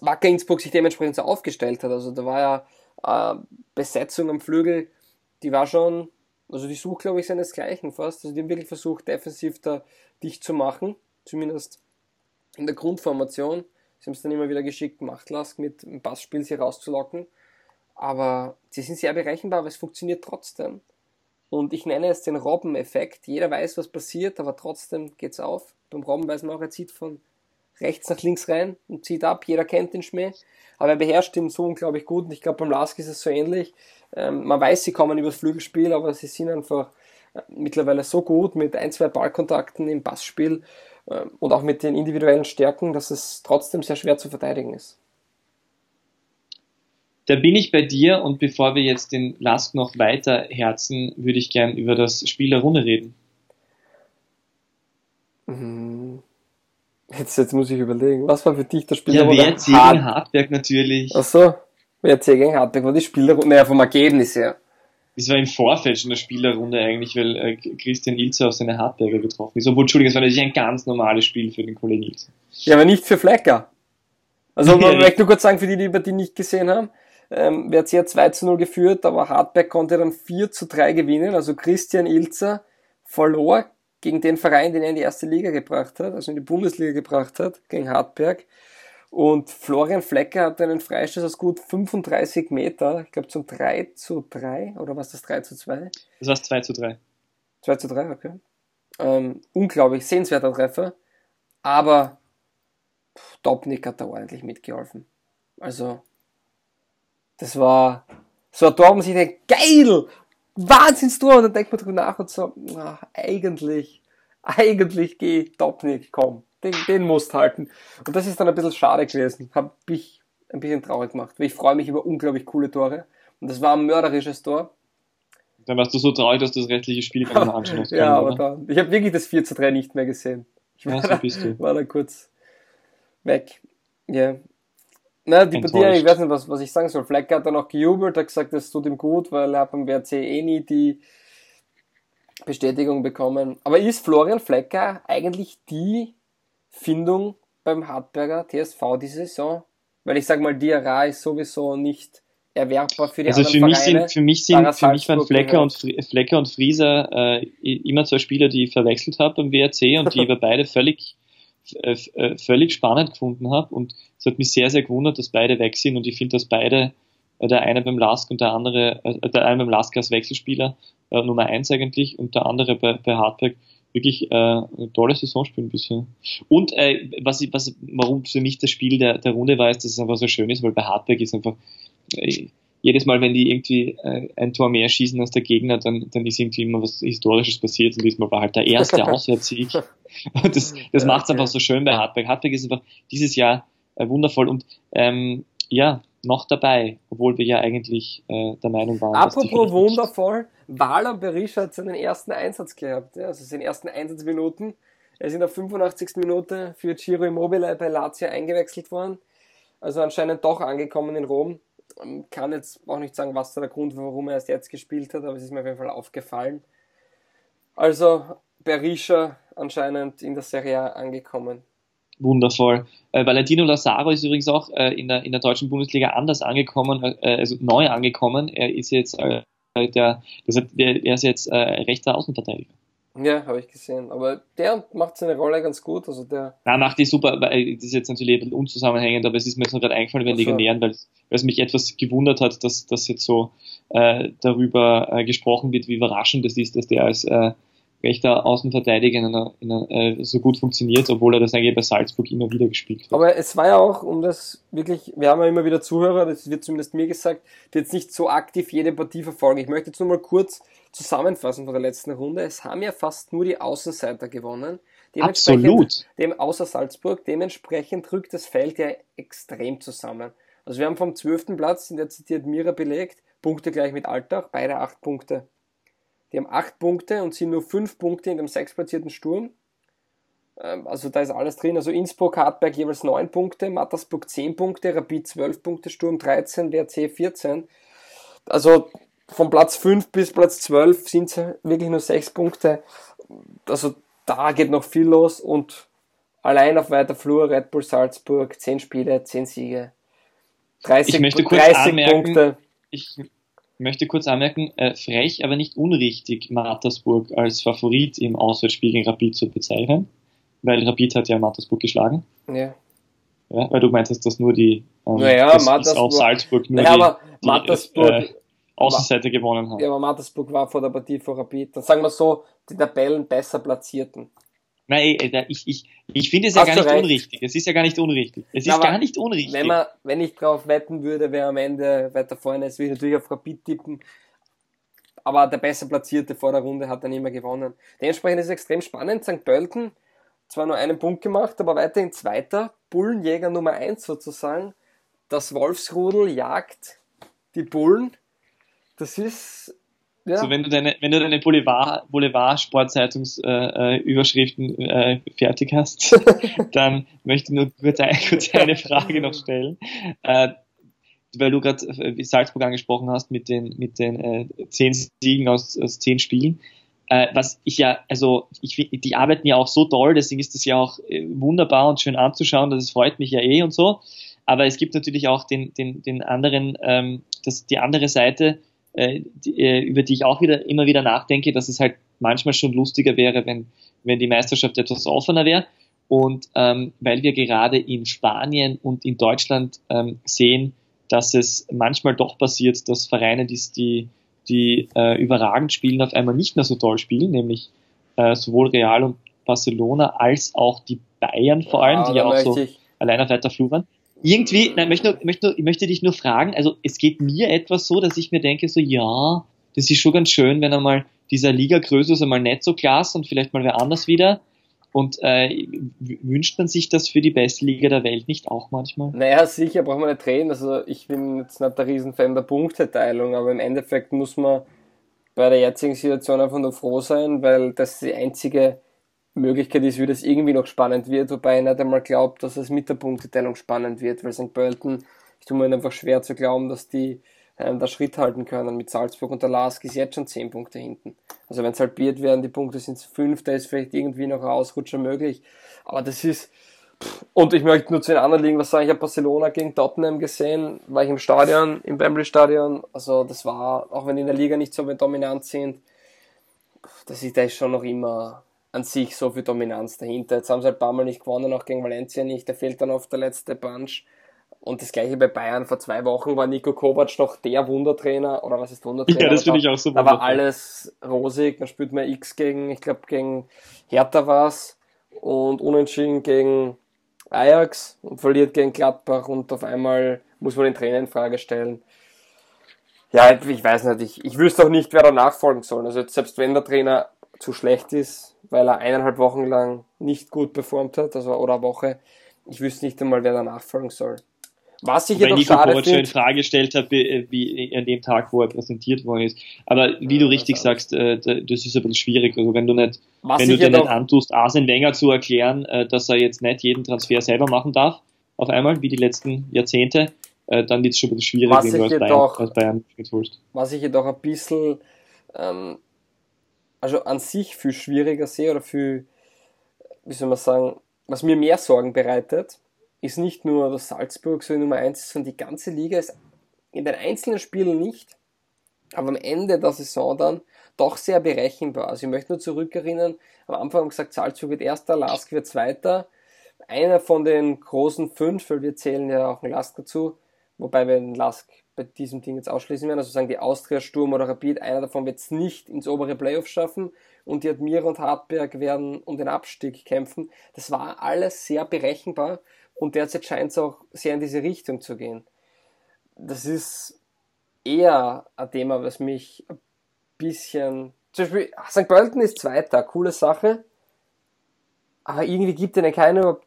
Wacker Innsbruck sich dementsprechend so aufgestellt hat. Also da war ja äh, Besetzung am Flügel, die war schon, also die sucht, glaube ich, seinesgleichen fast. Also die haben wirklich versucht, defensiv da dicht zu machen, zumindest in der Grundformation. Sie haben es dann immer wieder geschickt gemacht, mit dem Passspiel sie rauszulocken. Aber sie sind sehr berechenbar, aber es funktioniert trotzdem. Und ich nenne es den Robben-Effekt. Jeder weiß, was passiert, aber trotzdem geht's auf. Beim Robben weiß man auch, er zieht von rechts nach links rein und zieht ab. Jeder kennt den Schmäh. Aber er beherrscht ihn so unglaublich gut. Und ich glaube, beim Lask ist es so ähnlich. Ähm, man weiß, sie kommen übers Flügelspiel, aber sie sind einfach äh, mittlerweile so gut mit ein, zwei Ballkontakten im Passspiel äh, und auch mit den individuellen Stärken, dass es trotzdem sehr schwer zu verteidigen ist. Da bin ich bei dir und bevor wir jetzt den Lask noch weiter herzen, würde ich gern über das Spiel der Runde reden. Mhm. Jetzt, jetzt muss ich überlegen, was war für dich das Spiel Ja, der Runde? WRC gegen Hartberg natürlich. Ach so, WRC gegen Hartberg war die Spielerrunde, naja, vom Ergebnis her. Das war im Vorfeld schon eine Spielerrunde eigentlich, weil äh, Christian Ilzer auf seine Hartberger getroffen ist. Obwohl, Entschuldigung, es war natürlich ein ganz normales Spiel für den Kollegen Ilzer. Ja, aber nicht für Flecker. Also, Ja, man ja. möchte nur kurz sagen, für die, die über die nicht gesehen haben, ähm, WRC hat 2 zu 0 geführt, aber Hartberg konnte dann 4 zu 3 gewinnen. Also Christian Ilzer verlor gegen den Verein, den er in die erste Liga gebracht hat, also in die Bundesliga gebracht hat, gegen Hartberg. Und Florian Flecker hatte einen Freistoß aus gut 35 Meter, ich glaube zum 3 zu 3, oder was das 3 zu 2? Das war 2 zu 3. 2 zu 3, okay. Ähm, unglaublich, sehenswerter Treffer. Aber Topnik hat da ordentlich mitgeholfen. Also, das war so ein Tor, wo man sich denkt, geil! Wahnsinnstor! Und dann denkt man drüber nach und so, ach, eigentlich, eigentlich geh Topnik, komm, den, den musst halten. Und das ist dann ein bisschen schade gewesen. Hab mich ein bisschen traurig gemacht, weil ich freue mich über unglaublich coole Tore. Und das war ein mörderisches Tor. Dann warst du so traurig, dass du das restliche Spiel gar nicht anschauen hast. Ja, aber oder? da, ich habe wirklich das 4 zu 3 nicht mehr gesehen. Ich Ja, war, so da, war da kurz weg. Ja. Na, die Partie, ich weiß nicht, was, was ich sagen soll. Flecker hat dann auch gejubelt, hat gesagt, das tut ihm gut, weil er hat beim WRC eh nie die Bestätigung bekommen. Aber ist Florian Flecker eigentlich die Findung beim Hartberger TSV diese Saison? Weil ich sag mal, Diarra ist sowieso nicht erwerbbar für die Also für anderen mich Vereine. sind, für mich sind, für mich waren Flecker und, Flecker und Frieser äh, immer zwei Spieler, die ich verwechselt habe beim WRC und die aber beide völlig, völlig spannend gefunden habe und es hat mich sehr, sehr gewundert, dass beide weg sind und ich finde, dass beide, äh, der eine beim Lask und der andere, äh, der eine beim Lask als Wechselspieler, äh, Nummer eins eigentlich und der andere bei, bei Hartberg wirklich äh, eine tolle Saison spielen bisher. Und äh, was, ich, was warum für mich das Spiel der, der Runde war, ist, dass es einfach so schön ist, weil bei Hartberg ist einfach äh, jedes Mal, wenn die irgendwie äh, ein Tor mehr schießen als der Gegner, dann, dann ist irgendwie immer was Historisches passiert und diesmal war halt der erste Auswärtssieg. Und das, das macht es einfach so schön bei Hartberg. Hartberg ist einfach dieses Jahr äh, wundervoll und ähm, ja, noch dabei, obwohl wir ja eigentlich äh, der Meinung waren, Apropos wundervoll, Wala Berisha hat seinen ersten Einsatz gehabt, ja, also seine ersten Einsatzminuten. Er ist in der 85. Minute für Giro Immobile bei Lazio eingewechselt worden. Also anscheinend doch angekommen in Rom. Kann jetzt auch nicht sagen, was der Grund war, warum er erst jetzt gespielt hat, aber es ist mir auf jeden Fall aufgefallen. Also Berisha anscheinend in der Serie A angekommen. Wundervoll. Äh, Valentino Lazaro ist übrigens auch äh, in, der, in der deutschen Bundesliga anders angekommen, äh, also neu angekommen. Er ist jetzt der, der, er ist jetzt rechter Außenverteidiger. Ja, habe ich gesehen. Aber der macht seine Rolle ganz gut. Also der Na, macht die super, weil das ist jetzt natürlich ein bisschen unzusammenhängend, aber es ist mir jetzt noch gerade eingefallen, wenn die. Legionären, weil, es- weil es mich etwas gewundert hat, dass, dass jetzt so äh, darüber äh, gesprochen wird, wie überraschend es ist, dass der als äh, rechter Außenverteidiger in einer, in einer, äh, so gut funktioniert, obwohl er das eigentlich bei Salzburg immer wieder gespielt hat. Aber es war ja auch, um das wirklich, wir haben ja immer wieder Zuhörer, das wird zumindest mir gesagt, die jetzt nicht so aktiv jede Partie verfolgen. Ich möchte jetzt nur mal kurz zusammenfassen von der letzten Runde. Es haben ja fast nur die Außenseiter gewonnen. Absolut. Dem, außer Salzburg. Dementsprechend rückt das Feld ja extrem zusammen. Also wir haben vom 12. Platz, in der zitiert Mira belegt, Punkte gleich mit Altach, beide acht Punkte. Die haben acht Punkte und sind nur fünf Punkte in dem sechsplatzierten Sturm. Ähm, Also da ist alles drin. Also Innsbruck, Hartberg jeweils neun Punkte, Mattersburg zehn Punkte, Rapid zwölf Punkte, Sturm 13, WRC 14. Also von Platz 5 bis Platz 12 sind es wirklich nur sechs Punkte. Also da geht noch viel los und allein auf weiter Flur Red Bull Salzburg, 10 Spiele, 10 Siege. 30, Ich möchte kurz 30 anmerken- Punkte. Ich möchte kurz anmerken, äh, frech, aber nicht unrichtig, Mattersburg als Favorit im Auswärtsspiel gegen Rapid zu bezeichnen, weil Rapid hat ja Mattersburg geschlagen. Ja. Ja, weil du meintest, dass nur die, ähm, Naja, dass Mattersburg- auch Salzburg nur Naja, die, aber die Mattersburg, äh, Außenseite gewonnen haben. ja, aber Mattersburg war vor der Partie vor Rapid. Dann sagen wir so, die Tabellen besser platzierten. Nein, ich, ich, ich finde es ja Hast gar nicht recht. unrichtig. Es ist ja gar nicht unrichtig. Es Ja, ist gar nicht unrichtig. Wenn, man, wenn ich drauf wetten würde, wer am Ende weiter vorne ist, würde ich natürlich auf Rapid tippen. Aber der besser Platzierte vor der Runde hat dann immer gewonnen. Dementsprechend ist es extrem spannend. St. Pölten zwar nur einen Punkt gemacht, aber weiterhin Zweiter. Bullenjäger Nummer eins sozusagen. Das Wolfsrudel jagt die Bullen. Das ist Ja. So, wenn du deine, wenn du deine Boulevard, Boulevard Sportzeitungsüberschriften äh, äh, fertig hast, dann möchte ich nur kurz, ein, kurz eine Frage noch stellen. Äh, weil du gerade äh, Salzburg angesprochen hast mit den, mit den äh, zehn Siegen aus, aus zehn Spielen. Äh, was ich ja, also ich die arbeiten ja auch so toll, deswegen ist das ja auch äh, wunderbar und schön anzuschauen, das freut mich ja eh und so. Aber es gibt natürlich auch den, den, den anderen, ähm, das, die andere Seite, äh, die, äh, über die ich auch wieder immer wieder nachdenke, dass es halt manchmal schon lustiger wäre, wenn, wenn die Meisterschaft etwas offener wäre. Und ähm, weil wir gerade in Spanien und in Deutschland ähm, sehen, dass es manchmal doch passiert, dass Vereine, die, die, die äh, überragend spielen, auf einmal nicht mehr so toll spielen, nämlich äh, sowohl Real und Barcelona als auch die Bayern vor allem, ja, die ja auch so allein auf weiter Flur waren irgendwie, nein, möchte möchte nur, ich möchte dich nur fragen, also es geht mir etwas so, dass ich mir denke, so ja, das ist schon ganz schön, wenn einmal dieser Liga-Größe ist einmal nicht so klasse und vielleicht mal wer anders wieder. Und äh, wünscht man sich das für die beste Liga der Welt nicht auch manchmal? Naja, sicher braucht man nicht reden. Also ich bin jetzt nicht der Riesenfan der Punkteteilung, aber im Endeffekt muss man bei der jetzigen Situation einfach nur froh sein, weil das die einzige Möglichkeit ist, wie das irgendwie noch spannend wird, wobei ich nicht einmal glaube, dass es mit der Punkteteilung spannend wird, weil St. Pölten, ich tue mir einfach schwer zu glauben, dass die ähm, da Schritt halten können. Mit Salzburg und der Lask ist jetzt schon 10 Punkte hinten. Also wenn es halbiert werden, die Punkte sind 5, da ist vielleicht irgendwie noch ein Ausrutscher möglich. Aber das ist, und ich möchte nur zu den anderen Ligen was sagen. Ich habe Barcelona gegen Tottenham gesehen, war ich im Stadion, im Wembley Stadion. Also das war, auch wenn die in der Liga nicht so dominant sind, das ist, da ist schon noch immer an sich so viel Dominanz dahinter. Jetzt haben sie halt ein paar Mal nicht gewonnen, auch gegen Valencia nicht. Da fehlt dann oft der letzte Punch. Und das gleiche bei Bayern. Vor zwei Wochen war Nico Kovac noch der Wundertrainer. Oder was ist Wundertrainer? Ja, das finde ich auch so. Da war alles rosig. Dann spielt man X gegen, ich glaube, gegen Hertha war's Und unentschieden gegen Ajax und verliert gegen Gladbach. Und auf einmal muss man den Trainer in Frage stellen. Ja, ich weiß nicht. Ich, ich wüsste auch nicht, wer da nachfolgen soll. Also selbst wenn der Trainer zu schlecht ist, weil er eineinhalb Wochen lang nicht gut performt hat, also oder eine Woche. Ich wüsste nicht einmal, wer da nachfolgen soll. Was ich jedoch schade finde... schon in Frage gestellt hat, wie an dem Tag, wo er präsentiert worden ist. Aber wie ja, du richtig sagst, äh, das ist ein bisschen schwierig. Also wenn du nicht, wenn du dir nicht antust, Arsene Wenger zu erklären, äh, dass er jetzt nicht jeden Transfer selber machen darf, auf einmal, wie die letzten Jahrzehnte, äh, dann wird es schon ein bisschen schwierig, wenn du als Bayern, als Bayern Was ich jedoch ein bisschen ähm, also an sich viel schwieriger sehe oder viel, wie soll man sagen, was mir mehr Sorgen bereitet, ist nicht nur, dass Salzburg so Nummer 1 ist, sondern die ganze Liga ist in den einzelnen Spielen nicht, aber am Ende der Saison dann doch sehr berechenbar. Also ich möchte nur zurückerinnern, am Anfang haben wir gesagt, Salzburg wird Erster, Lask wird Zweiter. Einer von den großen fünf, weil wir zählen ja auch einen Lask dazu, wobei wir den Lask bei diesem Ding jetzt ausschließen werden. Also sagen die Austria, Sturm oder Rapid, einer davon wird es nicht ins obere Playoff schaffen und die Admira und Hartberg werden um den Abstieg kämpfen. Das war alles sehr berechenbar und derzeit scheint es auch sehr in diese Richtung zu gehen. Das ist eher ein Thema, was mich ein bisschen. Zum Beispiel, St. Pölten ist Zweiter, coole Sache. Aber irgendwie gibt ihnen keiner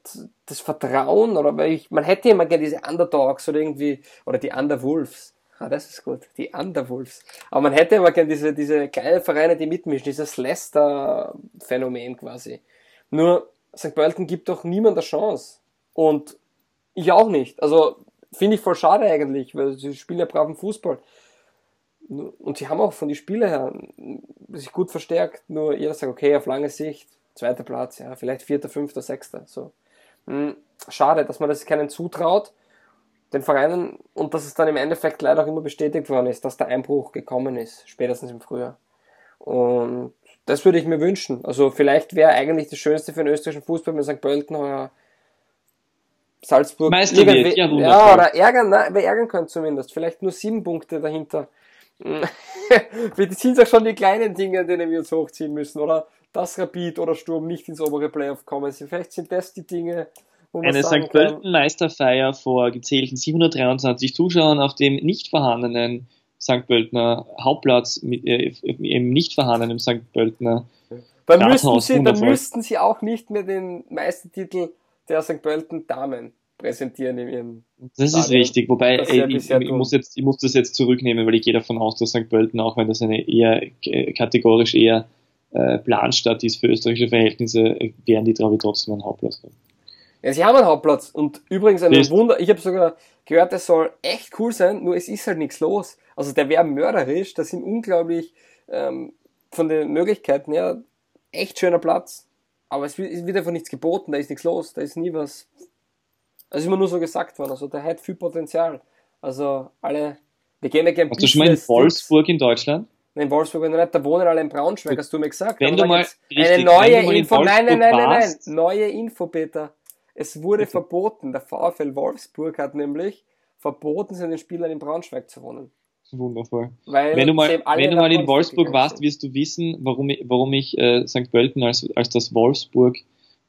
das Vertrauen oder weil ich, man hätte immer gerne diese Underdogs oder irgendwie, oder die Underwolves. Ah, das ist gut, die Underwolves. Aber man hätte immer gerne diese, diese kleinen Vereine, die mitmischen, dieses Leicester-Phänomen quasi. Nur, St. Pölten gibt doch niemand eine Chance. Und ich auch nicht. Also, finde ich voll schade eigentlich, weil sie spielen ja braven Fußball. Und sie haben auch von den Spielern her sich gut verstärkt, nur jeder sagt, okay, auf lange Sicht, zweiter Platz, ja, vielleicht vierter, fünfter, sechster, so. Hm, schade, dass man das keinen zutraut, den Vereinen, und dass es dann im Endeffekt leider auch immer bestätigt worden ist, dass der Einbruch gekommen ist, spätestens im Frühjahr. Und das würde ich mir wünschen. Also vielleicht wäre eigentlich das Schönste für den österreichischen Fußball, wenn St. Pölten heuer Salzburg Meister wird, ja, ja, oder ärgern, na, wir ärgern können zumindest. Vielleicht nur sieben Punkte dahinter. wir sind auch schon die kleinen Dinge, an denen wir uns hochziehen müssen, oder? Dass Rapid oder Sturm nicht ins obere Playoff kommen. Vielleicht sind das die Dinge, wo man Eine St. Pölten Meisterfeier vor gezählten 723 Zuschauern auf dem nicht vorhandenen St. Pöltener Hauptplatz mit, äh, im nicht vorhandenen St. Pöltener dann müssten, sie, dann müssten sie auch nicht mehr den Meistertitel der St. Pölten Damen präsentieren in ihrem Das ist Stadion. richtig, wobei ey, ich, bisher ich, tun. muss jetzt, ich muss das jetzt zurücknehmen, weil ich gehe davon aus, dass St. Pölten, auch wenn das eine eher äh, kategorisch eher äh, Planstadt ist für österreichische Verhältnisse, äh, werden die, ich, trotzdem einen Hauptplatz haben. Ja, sie haben einen Hauptplatz und übrigens ein Ist- Wunder, ich habe sogar gehört, es soll echt cool sein, nur es ist halt nichts los. Also der wäre mörderisch, das sind unglaublich ähm, von den Möglichkeiten her echt schöner Platz, aber es wird einfach nichts geboten, da ist nichts los, da ist nie was. Also ist immer nur so gesagt worden, also der hat viel Potenzial. Also alle, wir gehen ja gerne Warst du schon mal in. Wolfsburg in Deutschland? Nein, in Wolfsburg noch nicht, da wohnen alle in Braunschweig, hast du mir gesagt. Wenn Aber du mal- richtig, eine wenn neue du mal in Info, nein, nein, nein, Wolfsburg nein, nein, warst- neue Info, Peter. Es wurde verboten, der VfL Wolfsburg hat nämlich verboten, seinen Spielern in Braunschweig zu wohnen. Wundervoll. Weil Wenn du mal, wenn du mal in Wolfsburg gegangen warst, wirst du wissen, warum ich, warum ich äh, St. Pölten als, als das Wolfsburg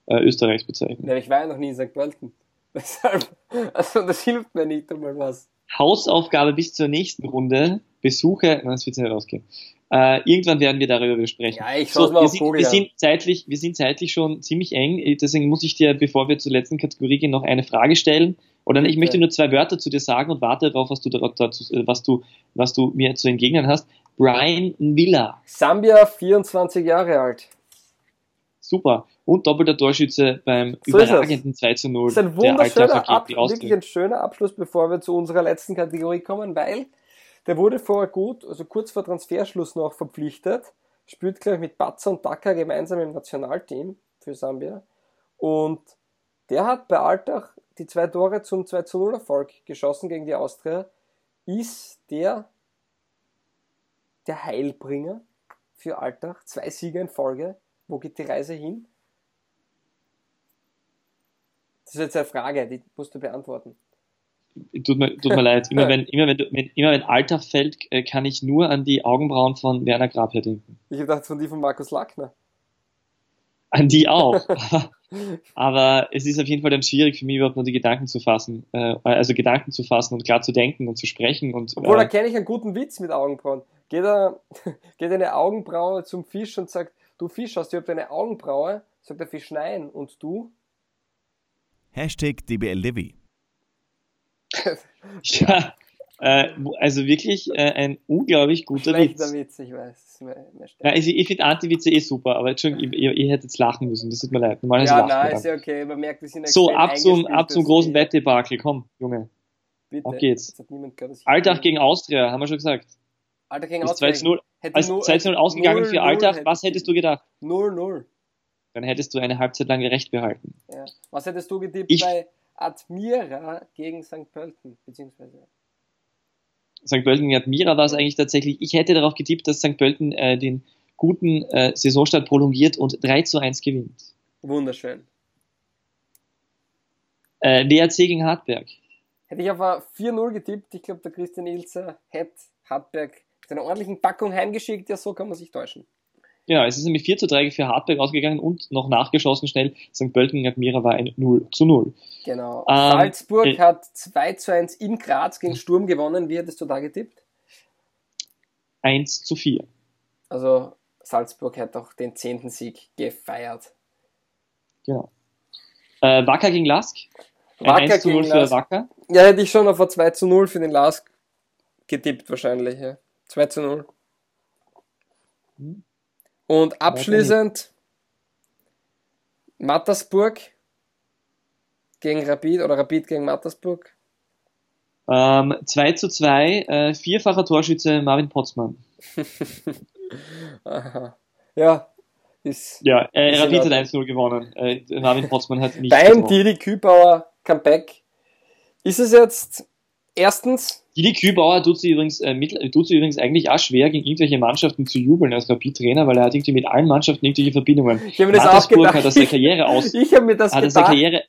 äh, Österreichs bezeichne. Ja, ich war ja noch nie in St. Pölten. Deshalb, also das hilft mir nicht einmal was. Hausaufgabe bis zur nächsten Runde. Besuche, nein, das wird nicht ausgehen. Äh, irgendwann werden wir darüber sprechen. Ja, ich so, mal wir, auf sind, Google wir, sind zeitlich, wir sind zeitlich schon ziemlich eng, deswegen muss ich dir, bevor wir zur letzten Kategorie gehen, noch eine Frage stellen. Oder ich möchte nur zwei Wörter zu dir sagen und warte darauf, was du, da- dazu, was du, was du mir zu entgegnen hast. Brian Villa, Sambia, 24 Jahre alt. Super. Und doppelter Torschütze beim So überragenden 2 zu 0 Das ist ein der wunderschöner, Ab wirklich ein schöner Abschluss, bevor wir zu unserer letzten Kategorie kommen, weil der wurde vorher gut, also kurz vor Transferschluss noch verpflichtet, spielt gleich mit Batzer und Daka gemeinsam im Nationalteam für Sambia. Und der hat bei Altach die zwei Tore zum 2 zu 0 Erfolg geschossen gegen die Austria, ist der der Heilbringer für Altach, zwei Siege in Folge. Wo geht die Reise hin? Das ist jetzt eine Frage, die musst du beantworten. Tut mir, tut mir leid. Immer wenn, immer wenn, wenn, immer wenn Alltag fällt, äh, kann ich nur an die Augenbrauen von Werner Grabherr denken. Ich habe gedacht, von die von Markus Lackner. An die auch. Aber es ist auf jeden Fall dann schwierig für mich überhaupt nur die Gedanken zu fassen. Äh, also Gedanken zu fassen und klar zu denken und zu sprechen und Obwohl, da äh, kenne ich einen guten Witz mit Augenbrauen. Geht, er, geht eine Augenbraue zum Fisch und sagt, du Fisch, hast du überhaupt eine Augenbraue? Sagt der Fisch, nein. Und du? Hashtag DBLDW. ja, äh, also wirklich äh, ein unglaublich guter Schlechter Witz. Witz, ich weiß. Ja, also ich finde Anti-Witze eh super, aber Entschuldigung, ihr, ihr hättet jetzt lachen müssen, das tut mir leid. Normalerweise ja, nein, ist ja okay. Man merkt, wir sind So, ab zum, ab zum großen Wettdebakel, komm, Junge. Bitte. Auf geht's. Gehört, ich- Alltag gegen Austria, haben wir schon gesagt. Alter gegen Ist 2 zu 0, Hätte als nur- 2 zu 0 ausgegangen 0-0 für Alltag, hätte was hättest du gedacht? 0-0. Dann hättest du eine Halbzeit lang recht behalten. Ja. Was hättest du getippt Ich- bei Admira gegen St. Pölten? Beziehungsweise. St. Pölten gegen Admira war es eigentlich tatsächlich, ich hätte darauf getippt, dass St. Pölten äh, den guten äh, Saisonstart prolongiert und 3 zu 1 gewinnt. Wunderschön. Äh, WRC gegen Hartberg. Hätte ich auf ein 4-0 getippt, ich glaube, der Christian Ilzer hätte Hartberg mit einer ordentlichen Packung heimgeschickt. Ja, so kann man sich täuschen. Genau, es ist nämlich 4 zu 3 für Hartberg ausgegangen und noch nachgeschossen schnell. St. Pölten gegen Admira war ein 0 zu 0. Genau. Ähm, Salzburg äh, hat 2 zu 1 in Graz gegen Sturm gewonnen. Wie hättest du da getippt? 1 zu 4. Also, Salzburg hat auch den 10. Sieg gefeiert. Genau. Äh, Wacker gegen Lask. Ein Wacker 1 zu 0 gegen für Lask. Wacker. Ja, hätte ich schon auf ein 2 zu 0 für den Lask getippt, wahrscheinlich. Ja. 2 zu 0. Hm. Und abschließend Mattersburg gegen Rapid oder Rapid gegen Mattersburg. Ähm, 2 zu 2, äh, vierfacher Torschütze Marvin Potzmann. Aha. Ja, ist Ja, äh, Ist Rapid hat Ordnung. 1-0 gewonnen. Äh, Marvin Potzmann hat nicht beim gewonnen. Didi Kübauer Comeback. Ist es jetzt erstens, Didi Kübauer tut sie übrigens, äh, mit, tut sie übrigens eigentlich auch schwer, gegen irgendwelche Mannschaften zu jubeln als Rapid-Trainer, weil er hat irgendwie mit allen Mannschaften irgendwelche Verbindungen. ich habe mir das auch gedacht. hat er seine Karriere aus, Ich habe mir das hat gedacht, Karriere,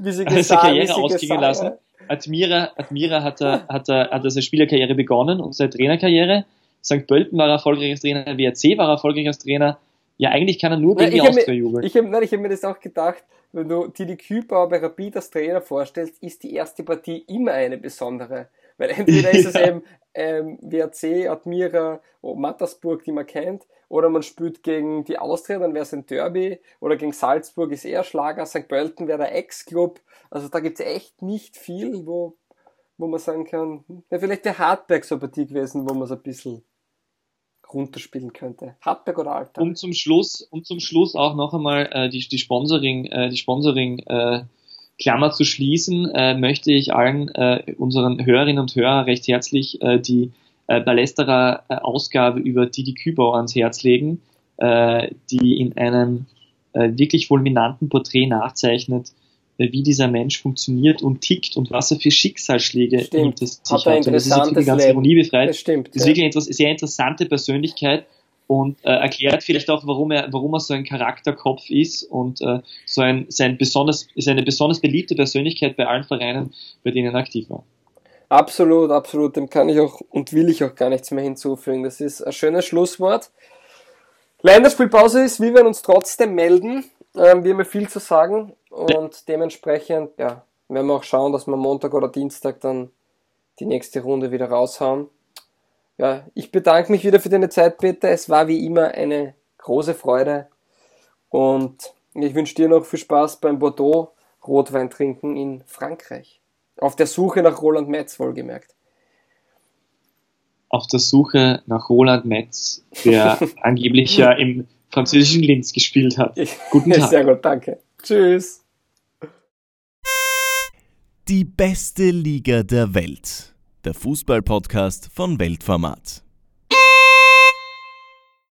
wie sie hat gesagt, Karriere wie sie ausgehen lassen. Admira, Admira hat er, hat er, hat er seine Spielerkarriere begonnen und seine Trainerkarriere. St. Pölten war er erfolgreich als Trainer, WRC war er erfolgreich als Trainer. Ja, eigentlich kann er nur gegen die Austria jubeln. Ich habe hab mir das auch gedacht, wenn du Didi Kübauer bei Rapid als Trainer vorstellst, ist die erste Partie immer eine besondere. Weil entweder ist es Ja. eben ähm, WRC, Admira, oh, Mattersburg, die man kennt, oder man spielt gegen die Austria, dann wäre es ein Derby, oder gegen Salzburg ist eher Schlager, St. Pölten wäre der Ex-Club. Also da gibt es echt nicht viel, wo, wo man sagen kann, ja, vielleicht der Hartberg so Partie gewesen, wo man es ein bisschen runterspielen könnte. Hartberg oder Alter? Um zum Schluss, um zum Schluss auch noch einmal äh, die, die Sponsoring, äh, die Sponsoring äh, Klammer zu schließen, äh, möchte ich allen äh, unseren Hörerinnen und Hörern recht herzlich äh, die äh, Ballesterer äh, Ausgabe über Didi Kübau ans Herz legen, äh, die in einem äh, wirklich fulminanten Porträt nachzeichnet, wie dieser Mensch funktioniert und tickt und was er für Schicksalsschläge stimmt. hinter sich hat. hat. Das ist wirklich ganz ironiebefreit. Das stimmt. Das ist wirklich eine sehr interessante Persönlichkeit und äh, erklärt vielleicht auch, warum er, warum er so ein Charakterkopf ist und äh, so ein, sein besonders, ist eine besonders beliebte Persönlichkeit bei allen Vereinen, bei denen er aktiv war. Absolut, absolut. Dem kann ich auch und will ich auch gar nichts mehr hinzufügen. Das ist ein schönes Schlusswort. Länderspielpause ist, wir werden uns trotzdem melden. Ähm, wir haben ja viel zu sagen und dementsprechend, ja, werden wir auch schauen, dass wir Montag oder Dienstag dann die nächste Runde wieder raushauen. Ja, ich bedanke mich wieder für deine Zeit, Peter. Es war wie immer eine große Freude und ich wünsche dir noch viel Spaß beim Bordeaux Rotwein trinken in Frankreich. Auf der Suche nach Roland Metz, wohlgemerkt. Auf der Suche nach Roland Metz, der angeblich ja im französischen Linz gespielt hat. Guten Tag. Sehr gut, danke. Tschüss. Die beste Liga der Welt der Fußballpodcast von Weltformat.